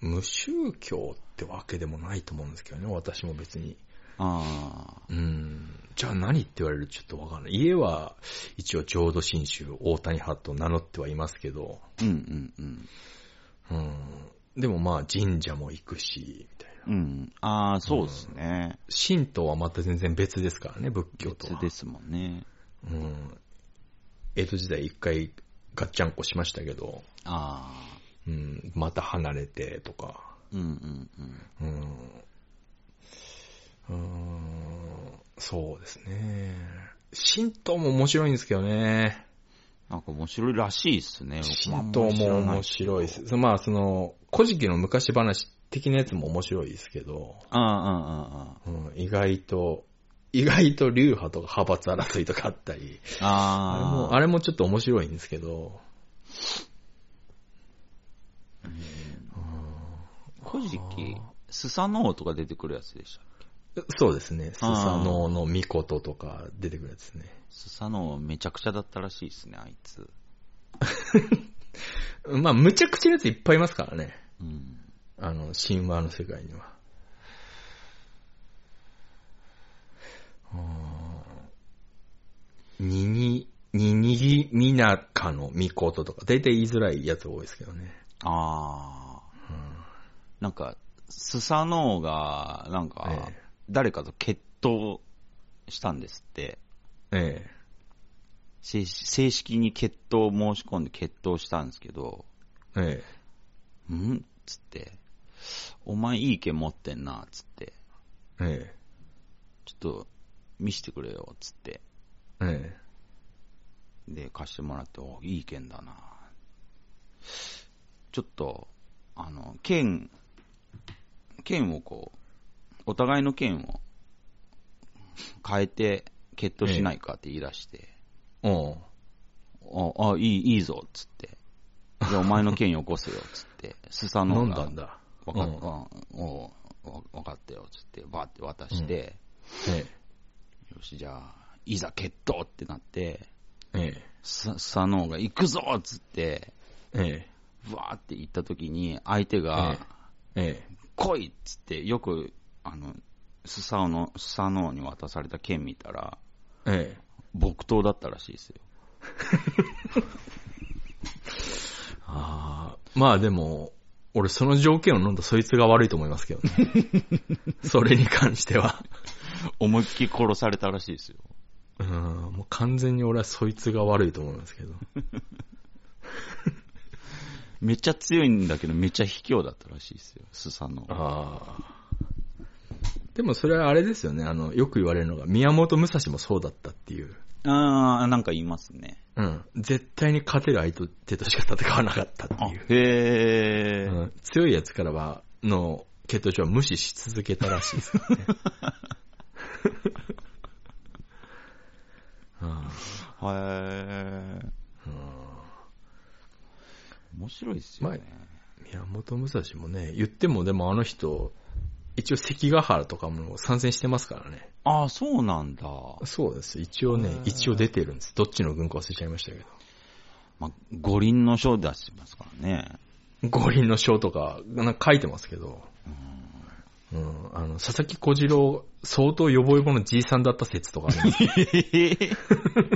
無宗、教ってわけでもないと思うんですけどね、私も別に。ああ、うん。じゃあ何って言われるとちょっとわかんない。家は一応浄土真宗大谷派と名乗ってはいますけど、うんうんうん。うん。でもまあ神社も行くし、みたいな。うん。ああ、そうですね。神道はまた全然別ですからね、仏教とは。別ですもんね。うん。江戸時代一回ガッチャンコしましたけど、ああ。うん、また離れてとか、うんうんうん。うん。うーん、そうですね。神道も面白いんですけどね。なんか面白いらしいっすね。神道も面白いです。まあ、その、古事記の昔話的なやつも面白いですけど、うんうんうんうん。うん、意外と、意外と流派とか派閥争いとかあったり、あれあも、あれもちょっと面白いんですけど、古事記、スサノオとか出てくるやつでしたっけ？そうですね、スサノオのミコトとか出てくるやつね。スサノオめちゃくちゃだったらしいですね、あいつ。まあ、むちゃくちゃなやついっぱいいますからね。うん。あの、神話の世界には。にに、ににぎみなかのみこととか、だいたい言いづらいやつ多いですけどね。ああ。なんか、スサノオが、なんかええ、誰かと決闘したんですって。え正正式に決闘を申し込んで決闘したんですけど、え、え。ん？つって、お前いい剣持ってんな、つって、え、え。ちょっと見してくれよ、つって。え、え。で、貸してもらって、おいい剣だな。ちょっと、あの、剣、剣をこう、お互いの剣を変えて決闘しないかって言い出して、え。おう。あ、あ、いい、いいぞ、つって。じゃあお前の剣よこせよ、つって。スサノオが。飲んだんだ。わかった、おうわわかったよ、つって、バーって渡して、えよし、じゃあ、いざ決闘ってなって、え、え。ススサノオが行くぞっつって、え、えブワーって行った時に、相手が、え、え来いっつって、よく、あの、スサオの、スサノオに渡された剣見たら、え、ええ。木刀だったらしいですよ。ああ、まあでも、俺その条件を飲んだそいつが悪いと思いますけどね。それに関しては。思いっきり殺されたらしいですよ。うん、もう完全に俺はそいつが悪いと思いますけど。めっちゃ強いんだけど、めっちゃ卑怯だったらしいですよ、スサノオ。ああ。でもそれはあれですよね。あの、よく言われるのが、宮本武蔵もそうだったっていう。あー、なんか言いますね。うん。絶対に勝てる相手としか戦わなかったっていう。へー。うん、強いやつからは、の、血糖値は無視し続けたらしいですからね。うんへー。面白いですよね。宮本武蔵もね、言ってもでもあの人、一応関ヶ原とかも参戦してますからね。ああ、そうなんだ。そうです。一応ね、一応出てるんです。どっちの軍か忘れちゃいましたけど。まあ、五輪の章出してますからね。五輪の章とか、なんか書いてますけど。うん。あの、佐々木小次郎、相当ヨボヨボのじいさんだった説とかあるんです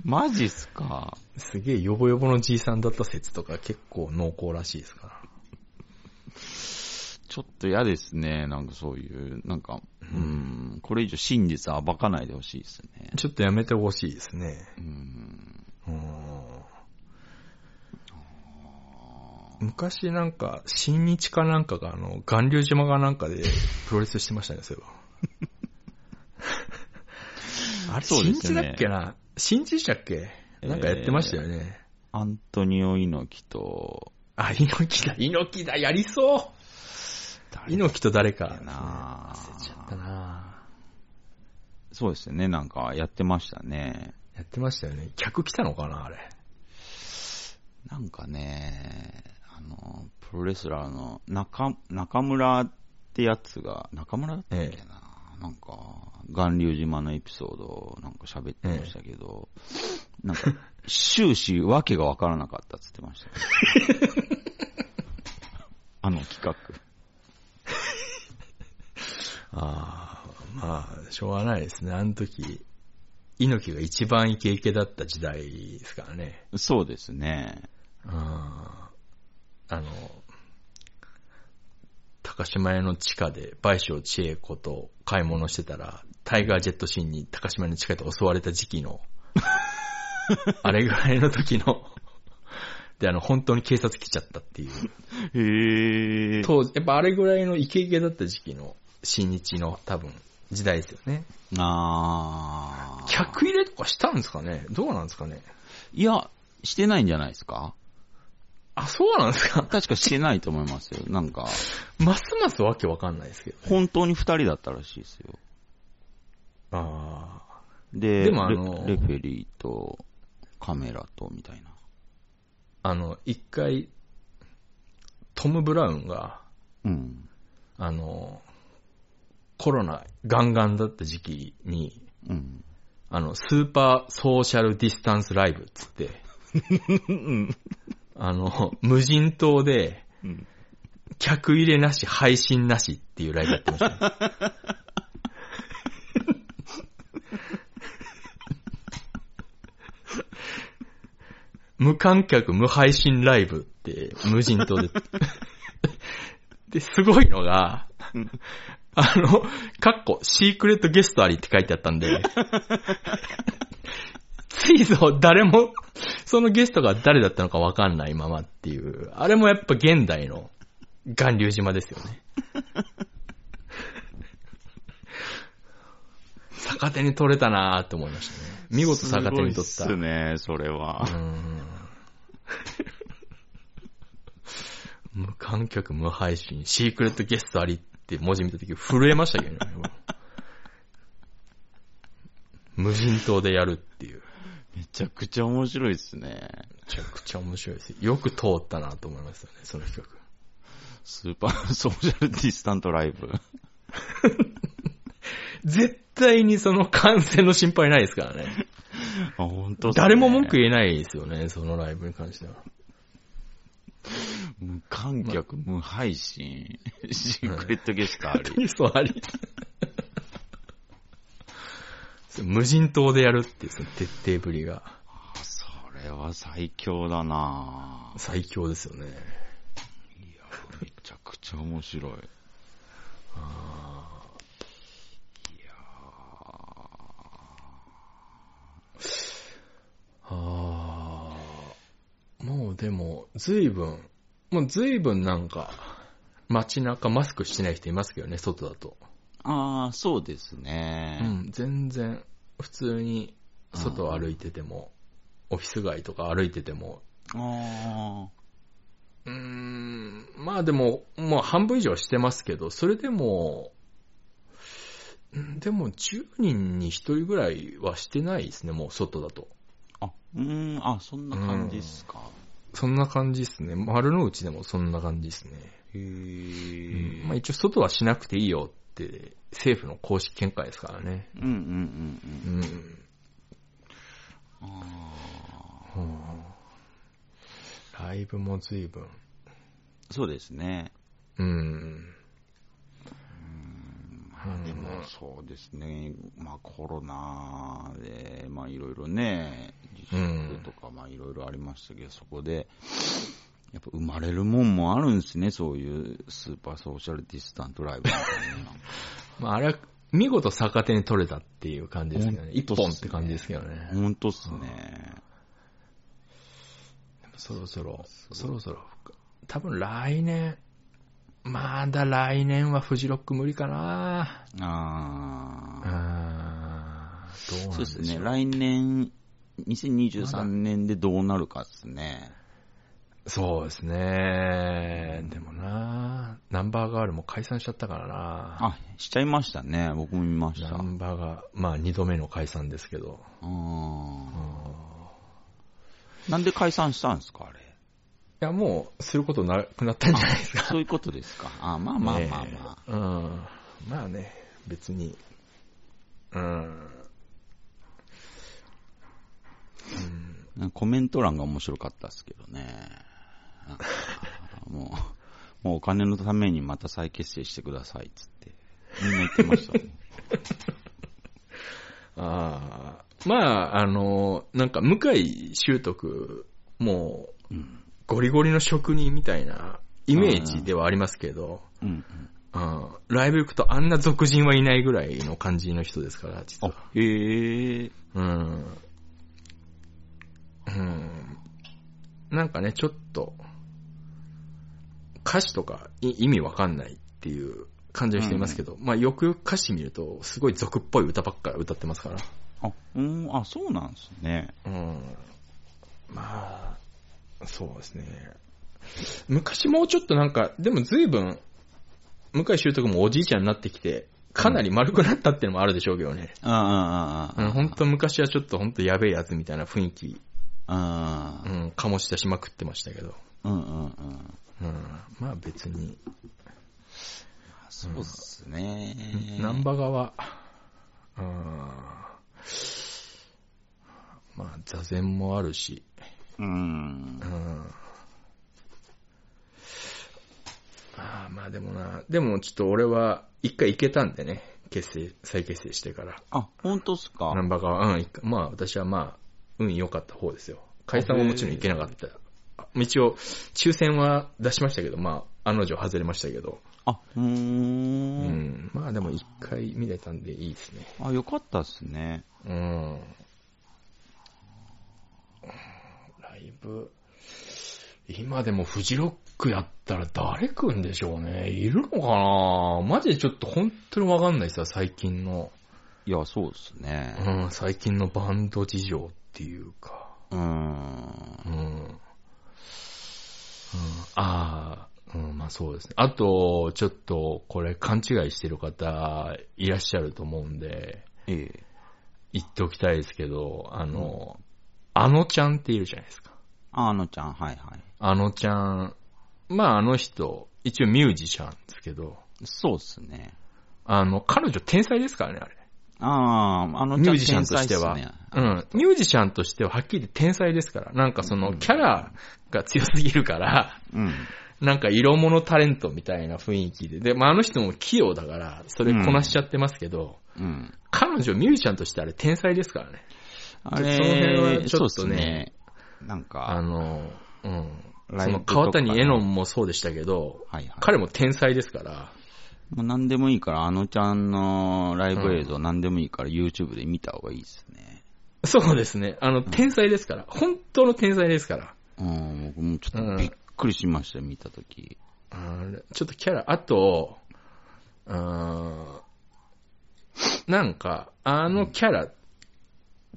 マジっすか？すげえヨボヨボのじいさんだった説とか結構濃厚らしいですから。ちょっと嫌ですね。なんかそういう、なんか、うん、これ以上真実暴かないでほしいですね。ちょっとやめてほしいですね。うん。うん昔なんか、新日かなんかがあの、巌流島がなんかでプロレスしてましたね、そういえば。あれ、新そうですよね日だっけな？新日でしたっけ？なんかやってましたよね。アントニオ猪木と、あ、猪木だ、猪木だ、やりそう猪木と誰か。やな忘れちゃったなそうですよね。なんかやってましたね。やってましたよね。客来たのかなあれ。なんかね、あの、プロレスラーの中、中村ってやつが、中村だったっけな、なんか、巌流島のエピソードをなんか喋ってましたけど、なんか、終始わけがわからなかったっつってましたよ、あの企画。ああ、まあ、しょうがないですね。あの時、猪木が一番イケイケだった時代ですからね。そうですね。あーあの、高島屋の地下で倍賞千恵子と買い物してたら、タイガージェットシーンに高島屋の地下で襲われた時期の、あれぐらいの時の、で、あの、本当に警察来ちゃったっていう。へえ。当時、やっぱあれぐらいのイケイケだった時期の新日の多分、時代ですよね。あー。客入れとかしたんですかね？どうなんですかね？いや、してないんじゃないですか？あ、そうなんですか？確かしてないと思いますよ。なんか、ますますわけわかんないですけど。本当に二人だったらしいですよ。ああ。で、でもあのレレフェリーとカメラとみたいな。あの、一回、トム・ブラウンが、うん。あの、コロナガンガンだった時期に、うん。あの、スーパーソーシャルディスタンスライブっつって、あの、無人島で、うん客入れなし、配信なしっていうライブやってましたね。無観客無配信ライブって無人島で。で、すごいのが、あの、カッコ、シークレットゲストありって書いてあったんで、ついぞ、誰も、そのゲストが誰だったのかわかんないままっていう、あれもやっぱ現代の巌流島ですよね。逆手に取れたなーって思いましたね。見事逆手に取った。すごいっすね、それは。うん無観客無配信、シークレットゲストありって文字見たとき震えましたけどね。無人島でやるっていう。めちゃくちゃ面白いですね。めちゃくちゃ面白いです。よく通ったなと思いましたね、その企画。スーパー ソーシャルディスタントライブ。絶対にその感染の心配ないですからね。あ、本当ね誰も文句言えないですよね、そのライブに関しては。無観客、無配信、シークレットゲストあり。ゲストあり。無人島でやるっていうその徹底ぶりがそれは最強だなぁ最強ですよね。いや、めちゃくちゃ面白い。いやああ、もうでも、随分、もう随分なんか、街中マスクしてない人いますけどね、外だと。ーああ、そうですうね。ん、全然、普通に外を歩いてても、オフィス街とか歩いてても、あうーん、まあでも、もう半分以上はしてますけど、それでも、うんでも10人に1人ぐらいはしてないですね、もう外だと。あ。あ、うーん、あ、そんな感じですか。そんな感じですね。丸の内でもそんな感じですね。へうんーまあ一応外はしなくていいよって政府の公式見解ですからね。うんうんうんううん。ん。あうんライブも随分。ーそうですね。うん。まあでもそうですね。まあコロナで、まあいろいろね、自粛とかまあいろいろありましたけど、そこで、やっぱ生まれるもんもあるんですね、そういうスーパーソーシャルディスタントライブみたいな。まああれは見事逆手に取れたっていう感じですけどね。一本って感じですけどね。ほんとっすね。そろそろ、そろそろ、多分来年、まだ来年はフジロック無理かなああ。どうなんそうですね。でしょう。来年、2023年でどうなるかですね。そうですね。でもなナンバーガールも解散しちゃったからなあ、しちゃいましたね。僕も見ました。ナンバーが、まあ二度目の解散ですけど。ううんんいなんで解散したんですか、あれ？や、もう、することなくなったんじゃないですか。そういうことですか。あまあまあまあまあ。ねえうん。まあね、別に。うん。コメント欄が面白かったですけどね。なもう、もうお金のためにまた再結成してくださいっつって。みんな言ってましたね。ああ。まあ、あの、なんか、向井修徳も、うん。ゴリゴリの職人みたいなイメージではありますけど、うん、うん。うん、ライブ行くとあんな俗人はいないぐらいの感じの人ですから、実は。あ、へえ。うん。うん。なんかね、ちょっと、歌詞とかい意味わかんないっていう感じの人いますけど、まあよくよく歌詞見ると、すごい俗っぽい歌ばっかり歌ってますから。あ、うん、あ、そうなんですね。うん。まあ、そうですね。昔もうちょっとなんか、でも随分、向井修徳もおじいちゃんになってきて、かなり丸くなったっていうのもあるでしょうけどね。ああ、ああ、うん、本当昔はちょっと本当やべえやつみたいな雰囲気、ああ、うん、醸し出しまくってましたけど。うんうんうん。うん、まあ別に、そうっすね。南波川、うん、まあ座禅もあるし、うん。う。ん、ああまあでもな、でもちょっと俺は一回行けたんでね、結成、再結成してから。あ、本当っすか？南波川、うん、一回。まあ私はまあ、運良かった方ですよ。解散はもちろん行けなかった。あ一応、抽選は出しましたけど、まあ、案の定外れましたけど、あ、うー。うんん、まあでも一回見れたんでいいですね。あ、よかったっすね。うん。ライブ、今でもフジロックやったら誰来んでしょうね。いるのかな？マジでちょっと本当にわかんないですよ、最近の。いや、そうっすね。うん、最近のバンド事情っていうか。うん。うん。うん、ああ、うん、まあそうですね。あと、ちょっと、これ勘違いしてる方いらっしゃると思うんで、ええ。言っておきたいですけど、あの、あのちゃんっているじゃないですか。あのちゃん、はいはい。あのちゃん、まああの人、一応ミュージシャンですけど、そうっすね。あの、彼女天才ですからね、あれ。ああ、あのミュージシャンとしては。ねうん。ミュージシャンとしてははっきり言って天才ですから。なんかその、キャラが強すぎるから、うん。なんか色物タレントみたいな雰囲気で。で、まああの人も器用だから、それこなしちゃってますけど、うん。彼女ミュージシャンとしてあれ天才ですからね。あその辺はれ、ちょっとねね。なんあか、の、うん。その川谷絵音もそうでしたけど、はいはい。彼も天才ですから、もう何でもいいから、あのちゃんのライブ映像何でもいいから YouTube で見た方がいいですね。そうですね。あの、天才ですから。本当の天才ですから。うん、僕もちょっとびっくりしましたよ、見たとき。あれちょっとキャラ、あと、うーんなんか、あのキャラ、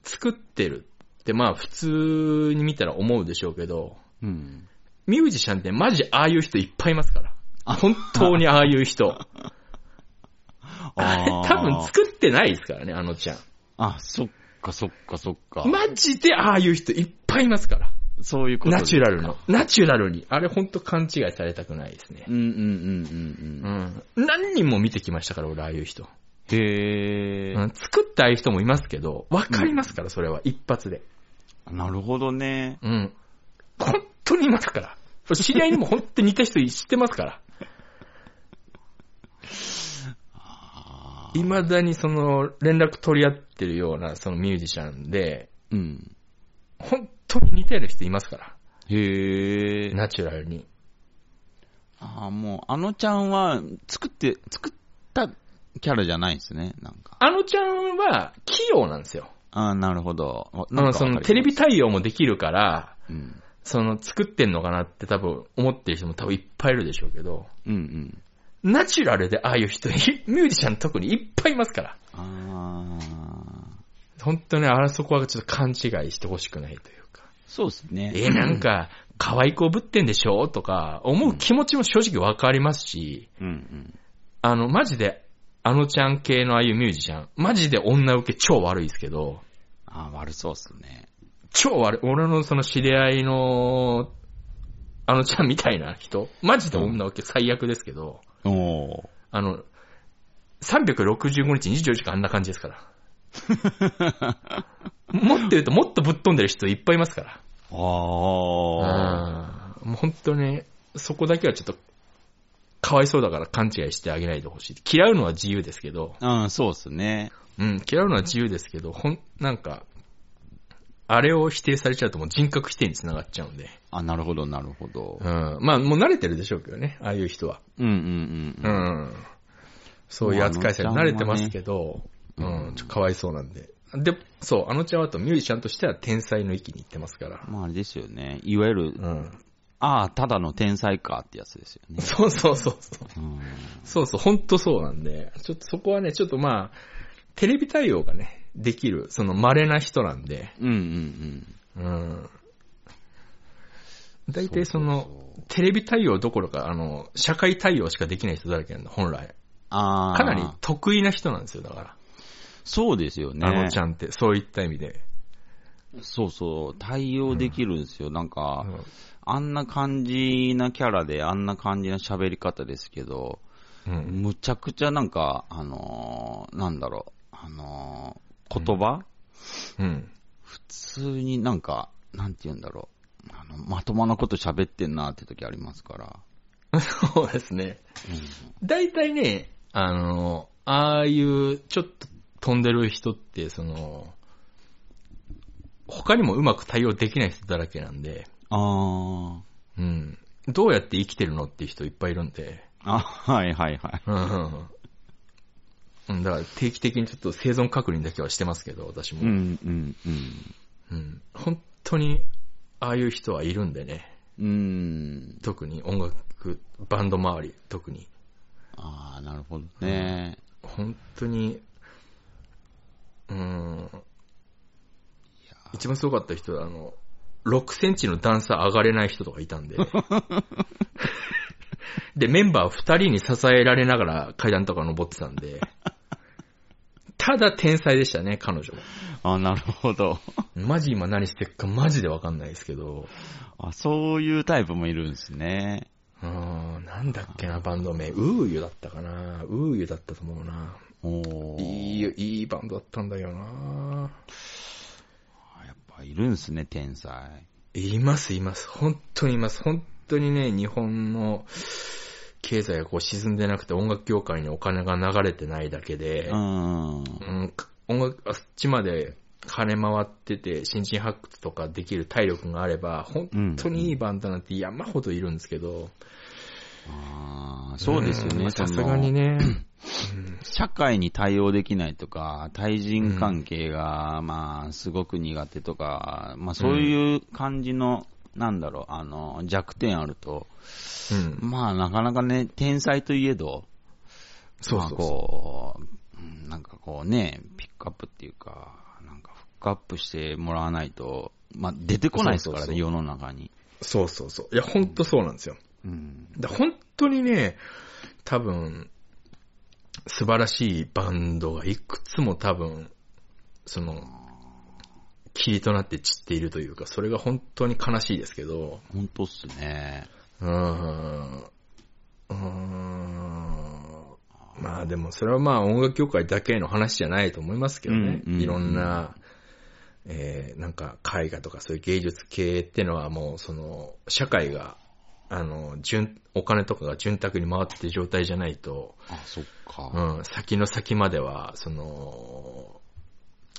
作ってるって、まあ普通に見たら思うでしょうけど、うん。ミュージシャンってマジああいう人いっぱいいます。本当にああいう人。あれ多分作ってないですからね、あのちゃん。あ、そっかそっかそっか。マジでああいう人いっぱいいますから。そういうことナチュラルのの。。ナチュラルに。あれほんと勘違いされたくないですねう。んうんうんうんうん。何人も見てきましたから、俺、ああいう人。うん。へうん、作ったああいう人もいますけど、わかりますから、それは。一発で。ー。なるほどね。うん。本当にいますから。知り合いにも本当に似た人知ってますから。未だにその、連絡取り合ってるような、そのミュージシャンで、ーうん。本当に似たような人いますから。へー。ナチュラルに。ああ、もう、あのちゃんは、作って、作ったキャラじゃないんですね、なんか。あのちゃんは、器用なんですよ。ああ、なるほど。あの、その、テレビ対応もできるから、うん。その、作ってんのかなって多分、思ってる人も多分いっぱいいるでしょうけど、うんうん。ナチュラルでああいう人、ミュージシャン特にいっぱいいますから。ああ。本当にあれそこはちょっと勘違いしてほしくないというか。そうですね。え、なんか、可愛い子ぶってんでしょとか、思う気持ちも正直わかりますし、うんうん。あの、マジで、あのちゃん系のああいうミュージシャン、マジで女受け超悪いですけど、ああ、悪そうっすね。超悪い。俺のその知り合いの、あのちゃんみたいな人、マジで女受け最悪ですけど、あの、365日24時間あんな感じですから。もっと言うともっとぶっ飛んでる人いっぱいいますから。ああ。うんもう本当ね、そこだけはちょっと、かわいそうだから勘違いしてあげないでほしい。嫌うのは自由ですけど、うん、そうっすね。うん、嫌うのは自由ですけど、ほん、なんか、あれを否定されちゃうともう人格否定につながっちゃうんで。あ、なるほど、なるほどう。ん。まあ、もう慣れてるでしょうけどね、ああいう人は。うんうんううん。ん。そういう扱いされ慣れてますけど、ううんん、ちょっとかわいそうなんで。で、そう、あのちゃんはあとミュージシャンとしては天才の域に行ってますから。まああれですよね。いわゆる、うん。ああ、ただの天才かってやつですよね。そうそうそうそう。うん。そうそう、ほんとそうなんで、ちょっとそこはね、ちょっとまあ、テレビ対応がね、できる、その稀な人なんで、うんうんうん。大体その、テレビ対応どころか、あの、社会対応しかできない人だらけなんだ、本来。ああ。かなり得意な人なんですよ、だから。そうですよね。あのちゃんって、そういった意味で。そうそう、対応できるんですよ。なんか、うんあんな感じなキャラで、あんな感じな喋り方ですけど、うん。むちゃくちゃなんか、あのーなんだろう、あのー言葉、うん。普通になんか、なんて言うんだろう、あの、まともなこと喋ってんなって時ありますから。そうですね。大体ね、あの、ああいう、ちょっと飛んでる人って、その、他にもうまく対応できない人だらけなんで、あうん。どうやって生きてるのっていう人いっぱいいるんで、あ。あ、はいはいはい。うんうん。だから定期的にちょっと生存確認だけはしてますけど、私も。うん、うん、うん本当に、ああいう人はいるんでね。うん。うん。特に音楽、バンド周り、特に。ああ、なるほどね。本当に、うーん。一番すごかった人は、あの、6センチの段差上がれない人とかいたんで。で、メンバー2人に支えられながら階段とか登ってたんで。ただ天才でしたね、彼女は。あなるほど。マジ今何してるかマジでわかんないですけど。あ、そういうタイプもいるんですね。うーん、なんだっけな、バンド名。ウーユだったかな。ウーユだったと思うな。おーいいよ、いいバンドだったんだよな。やっぱいるんすね、天才。います、います。本当にいます。本当にね、日本の経済がこう沈んでなくて音楽業界にお金が流れてないだけで、うん。うん、音楽、あっちまで金回ってて、新人発掘とかできる体力があれば、本当にいいバンドなんて山ほどいるんですけど、あーそうですよね。んさすがにね。ね。社会に対応できないとか、対人関係が、まあ、すごく苦手とか、まあ、そういう感じの、なんだろう、あの、弱点あると、うん。まあ、なかなかね、天才といえど、まあそうそうそこう、うんなんかこうね、ピックアップっていうか、なんかフックアップしてもらわないと、まあ、出てこないですからね、そうそう世の中に。う。そうそうそう。いや、本当そうなんですよ。うん。だ本当にね、多分、素晴らしいバンドがいくつも多分、その、霧となって散っているというか、それが本当に悲しいですけど、本当っすね。うーん、うーん、まあでもそれはまあ音楽業界だけの話じゃないと思いますけどね。うんうんいろんな、えー、なんか絵画とかそういう芸術系ってのはもうその、社会が、あの、順、お金とかが潤沢に回ってる状態じゃないと、あ、そっか。うん、先の先までは、その、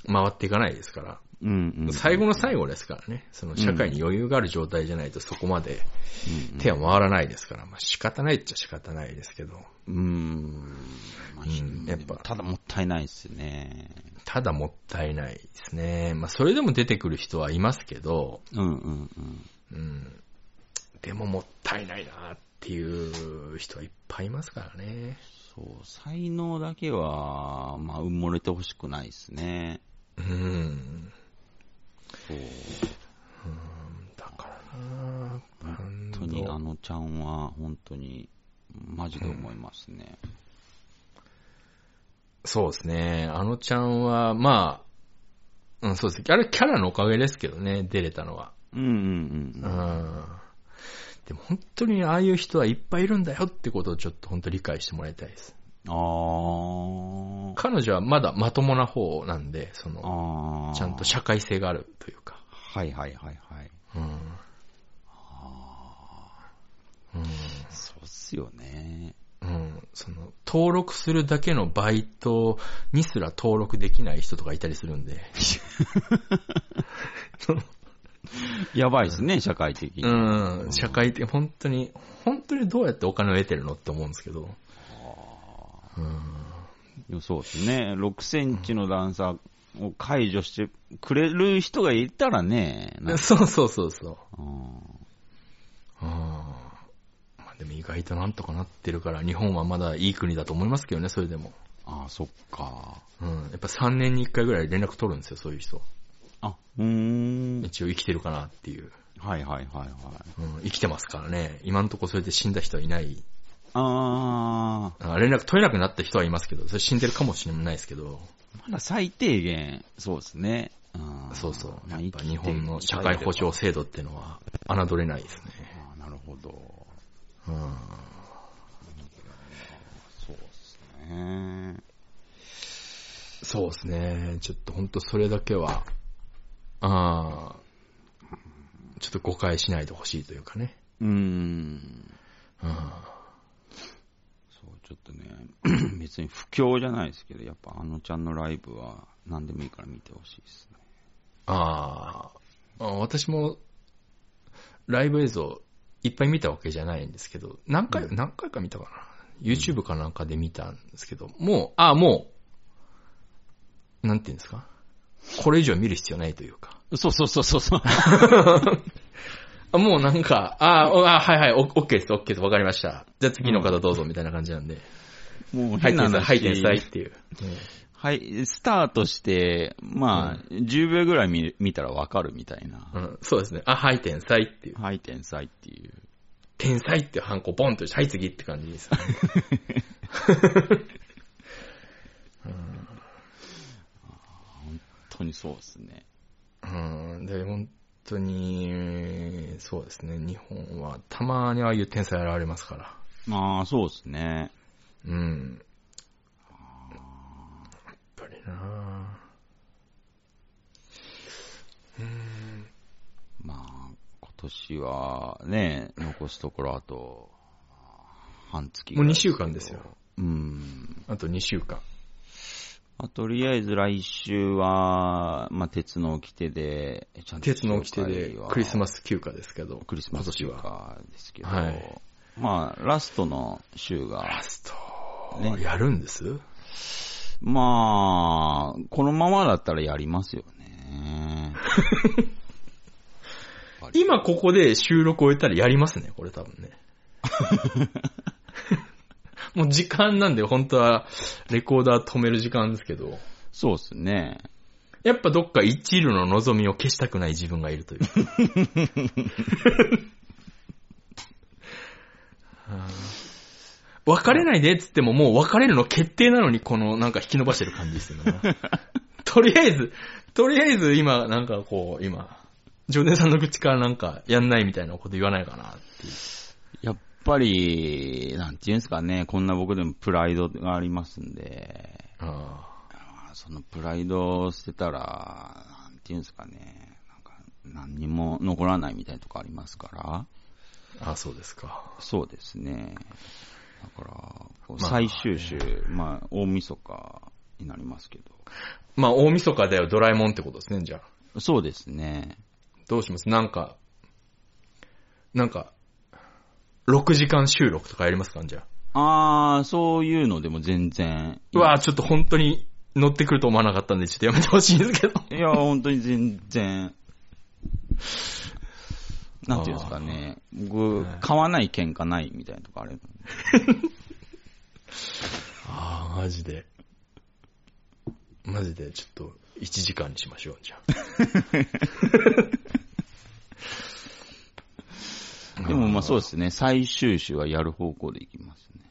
回っていかないですから。うんうん。最後の最後ですからね。その社会に余裕がある状態じゃないとそこまでうん手は回らないですから。まあ仕方ないっちゃ仕方ないですけど。うん。うん。やっぱただもったいないっすね。ただもったいないですね。まあそれでも出てくる人はいますけど、うんうんうん。うん。でももったいないなっていう人はいっぱいいますからね。そう、才能だけは、まあ、埋もれてほしくないですね。うん。そう。だからな本当に、あド。のちゃんは、本当に、マジで思いますね。そうですね。あのちゃんは、まあ、うん、そうです。あれキャラのおかげですけどね、出れたのは。うんうんうんうん。でも本当にああいう人はいっぱいいるんだよってことをちょっと本当理解してもらいたいです。あー。彼女はまだまともな方なんで、その。ちゃんと社会性があるというか。はいはいはいはい。うん。うん。そうっすよね。うん。その、登録するだけのバイトにすら登録できない人とかいたりするんで。やばいですね、社会的に。うん。社会的、本当に、本当にどうやってお金を得てるのって思うんですけど。いやそうですね。6センチの段差を解除してくれる人がいたらね、そうそうそうそう。うんうんまあでも意外となんとかなってるから、日本はまだいい国だと思いますけどね、それでも。ああ、そっか。うん。やっぱ3年に1回ぐらい連絡取るんですよ、そういう人。あ、うーん。一応生きてるかなっていう。はいはいはいはい。うん、生きてますからね。今のところそれで死んだ人はいない。ああ連絡取れなくなった人はいますけど、それ死んでるかもしれないですけど、ー、まだ最低限、そうですね。うんそうそう。まあやっぱ日本の社会保障制度っていうのは侮れないですね。あーなるほど。うん。そうですね。そうですね。ちょっと本当それだけは、ああ、ちょっと誤解しないでほしいというかね。うーん。うん。ちょっとね、別に不況じゃないですけど、やっぱあのちゃんのライブは何でもいいから見てほしいですね。あーあ、私も、ライブ映像いっぱい見たわけじゃないんですけど、何回、何回か見たかな。YouTube かなんかで見たんですけど、もう、ああ、もう、なんていうんですか。これ以上見る必要ないというか。そうそうそうそうそう。あもうなんか、ああ、あはいはい、オッケーです、オッケーです、わかりました。じゃあ次の方どうぞ、みたいな感じなんで。もう変な話。入ってなさいっていう。はい、スタートして、まあ、10秒ぐらい見見たらわかるみたいな。うん、そうですね。あ、はい、天才っていう。はい、天才っていう。天才ってハンコポンとして、はい、次って感じですよね。本当にそうですね。うん、で、本当に、そうですね、日本はたまにああいう天才現れますから。まあ、そうですね。うん。やっぱりなうん。まあ、今年はね、残すところあと、半月もう2週間ですよ。うん。あと2週間。まあ、とりあえず来週は、まあ、鉄の掟で、ちゃんと鉄の掟でクリスマス休暇ですけど、クリスマス休今年は。暇ですけど、はい。まあ、ラストの週がラ、スト、ね。やるんです？まあ、このままだったらやりますよね。今ここで収録終えたらやりますね、これ多分ね。もう時間なんで本当はレコーダー止める時間ですけど、そうですね。やっぱどっか一縷の望みを消したくない自分がいるという。別れないでっつってももう別れるの決定なのにこのなんか引き伸ばしてる感じですよね。とりあえず、とりあえず今なんかこう今、ジョネさんの口からなんかやんないみたいなこと言わないかなっていう。やっぱり、なんていうんですかね、こんな僕でもプライドがありますんで、あまあそのプライドを捨てたら、なんていうんですかね、なんか何にも残らないみたいなとこありますから、あ、あそうですか。そうですね。だから、最終週、まあ、大晦日になりますけまあ大晦日だよドラえもんってことですね、じゃあ。ど、そうですね。どうします？なんか、なんか、6時間収録とかやりますかじゃあ。あー、そういうのでも全然。うわぁ、ちょっと本当に乗ってくると思わなかったんで、ちょっとやめてほしいんですけど。いや、本当に全然。なんていうんですかね。僕、買わない喧嘩ないみたいなとこあれ。ああ、マジで。マジで、ちょっと、1時間にしましょう、じゃあ。でもまあそうですね。最終週はやる方向でいきますね。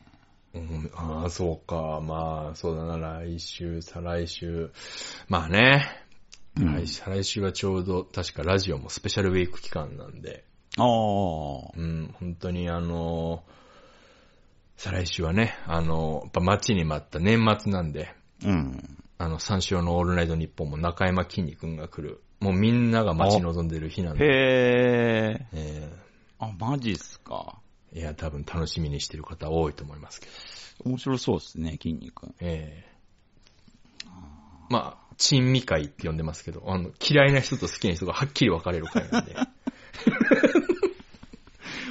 うん、ああ、そうか。まあ、そうだな、来週、再来週。まあね。うん来再来週はちょうど、確かラジオもスペシャルウィーク期間なんで、ああ。うん、本当にあの、再来週はね、あの、やっぱ待ちに待った年末なんで、うん。あの、三四郎のオールナイトニッポンも中山きんに君が来る。もうみんなが待ち望んでる日なんで、へえ。えあ、マジっすか？ーいや、多分楽しみにしてる方多いと思いますけど。面白そうですね、筋肉。ええまあ、珍味会って呼んでますけど、あの、嫌いな人と好きな人がはっきり分かれる会なんで。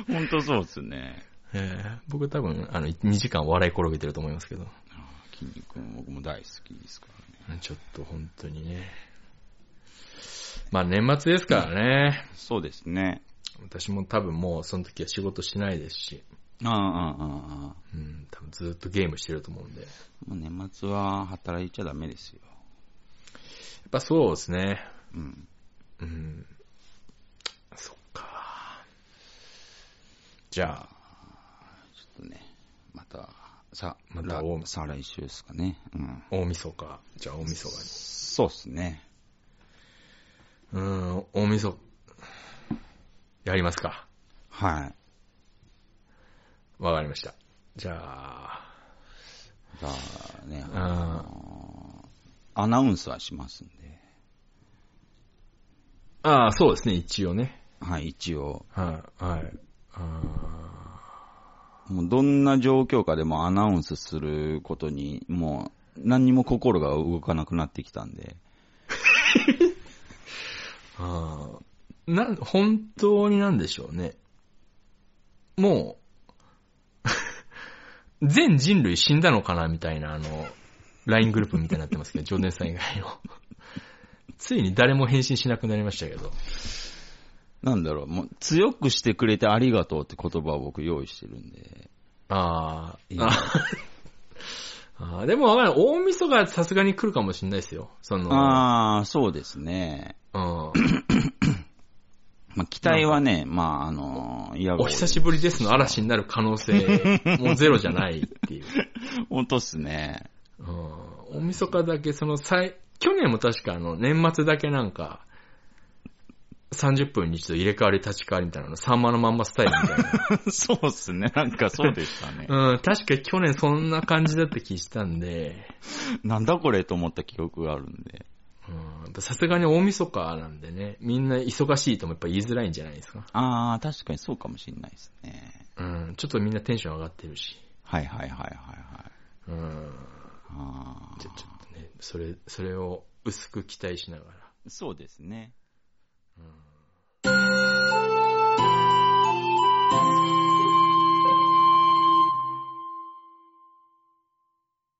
本当そうですね。ええ僕多分、あの、2時間笑い転げてると思いますけど。筋肉僕も大好きですからね。ちょっと本当にね。まあ年末ですからね。そうですね。私も多分もうその時は仕事してないですし、ああ、ああ、ああ。うん、多分ずっとゲームしてると思うんで。やもう年末は働いちゃダメですよ。っぱそうですね。うん。うん。そっか。じゃあ、ちょっとね、また、さ、またら大再来週ですかね。うん。大晦日。じゃあ大晦日そうっすね。に。うーん、大晦日、やりますか。はい。わかりました。じゃあ、じゃあね、うんあのアナウンスはしますんで。ああ、そうですね、一応ね。はい、一応。はい、はい。あもうどんな状況下でもアナウンスすることに、もう何にも心が動かなくなってきたんで。ー あー。なん、本当になんでしょうね。もう、全人類死んだのかなみたいな、あの、LINE グループみたいになってますけど、ジョネさん以外の。ついに誰も返信しなくなりましたけど。なんだろう、もう強くしてくれてありがとうって言葉を僕用意してるんで。あいいあ。あーでもわかんない。大晦日はさすがに来るかもしれないですよ。その、ああ、そうですね。うん。まあ、期待はね、まあ、あの、いやお久しぶりですの嵐になる可能性 もゼロじゃないっていう。本当っすね。うん大晦日だけ、その最、去年も確かあの、年末だけなんか、30分に一度入れ替わり立ち替わりみたいなの、サンマのまんまスタイルみたいな。そうっすね。なんかそうでしたね。うん、確か去年そんな感じだった気したんで、なんだこれと思った記憶があるんで。さすがに大晦日なんでね、みんな忙しいともやっぱ言いづらいんじゃないですか。ああ、確かにそうかもしれないですね。うん、ちょっとみんなテンション上がってるし。はいはいはいはいはい。うん。あちょ、ちょっとね、それ、それを薄く期待しながら。そうですね。うん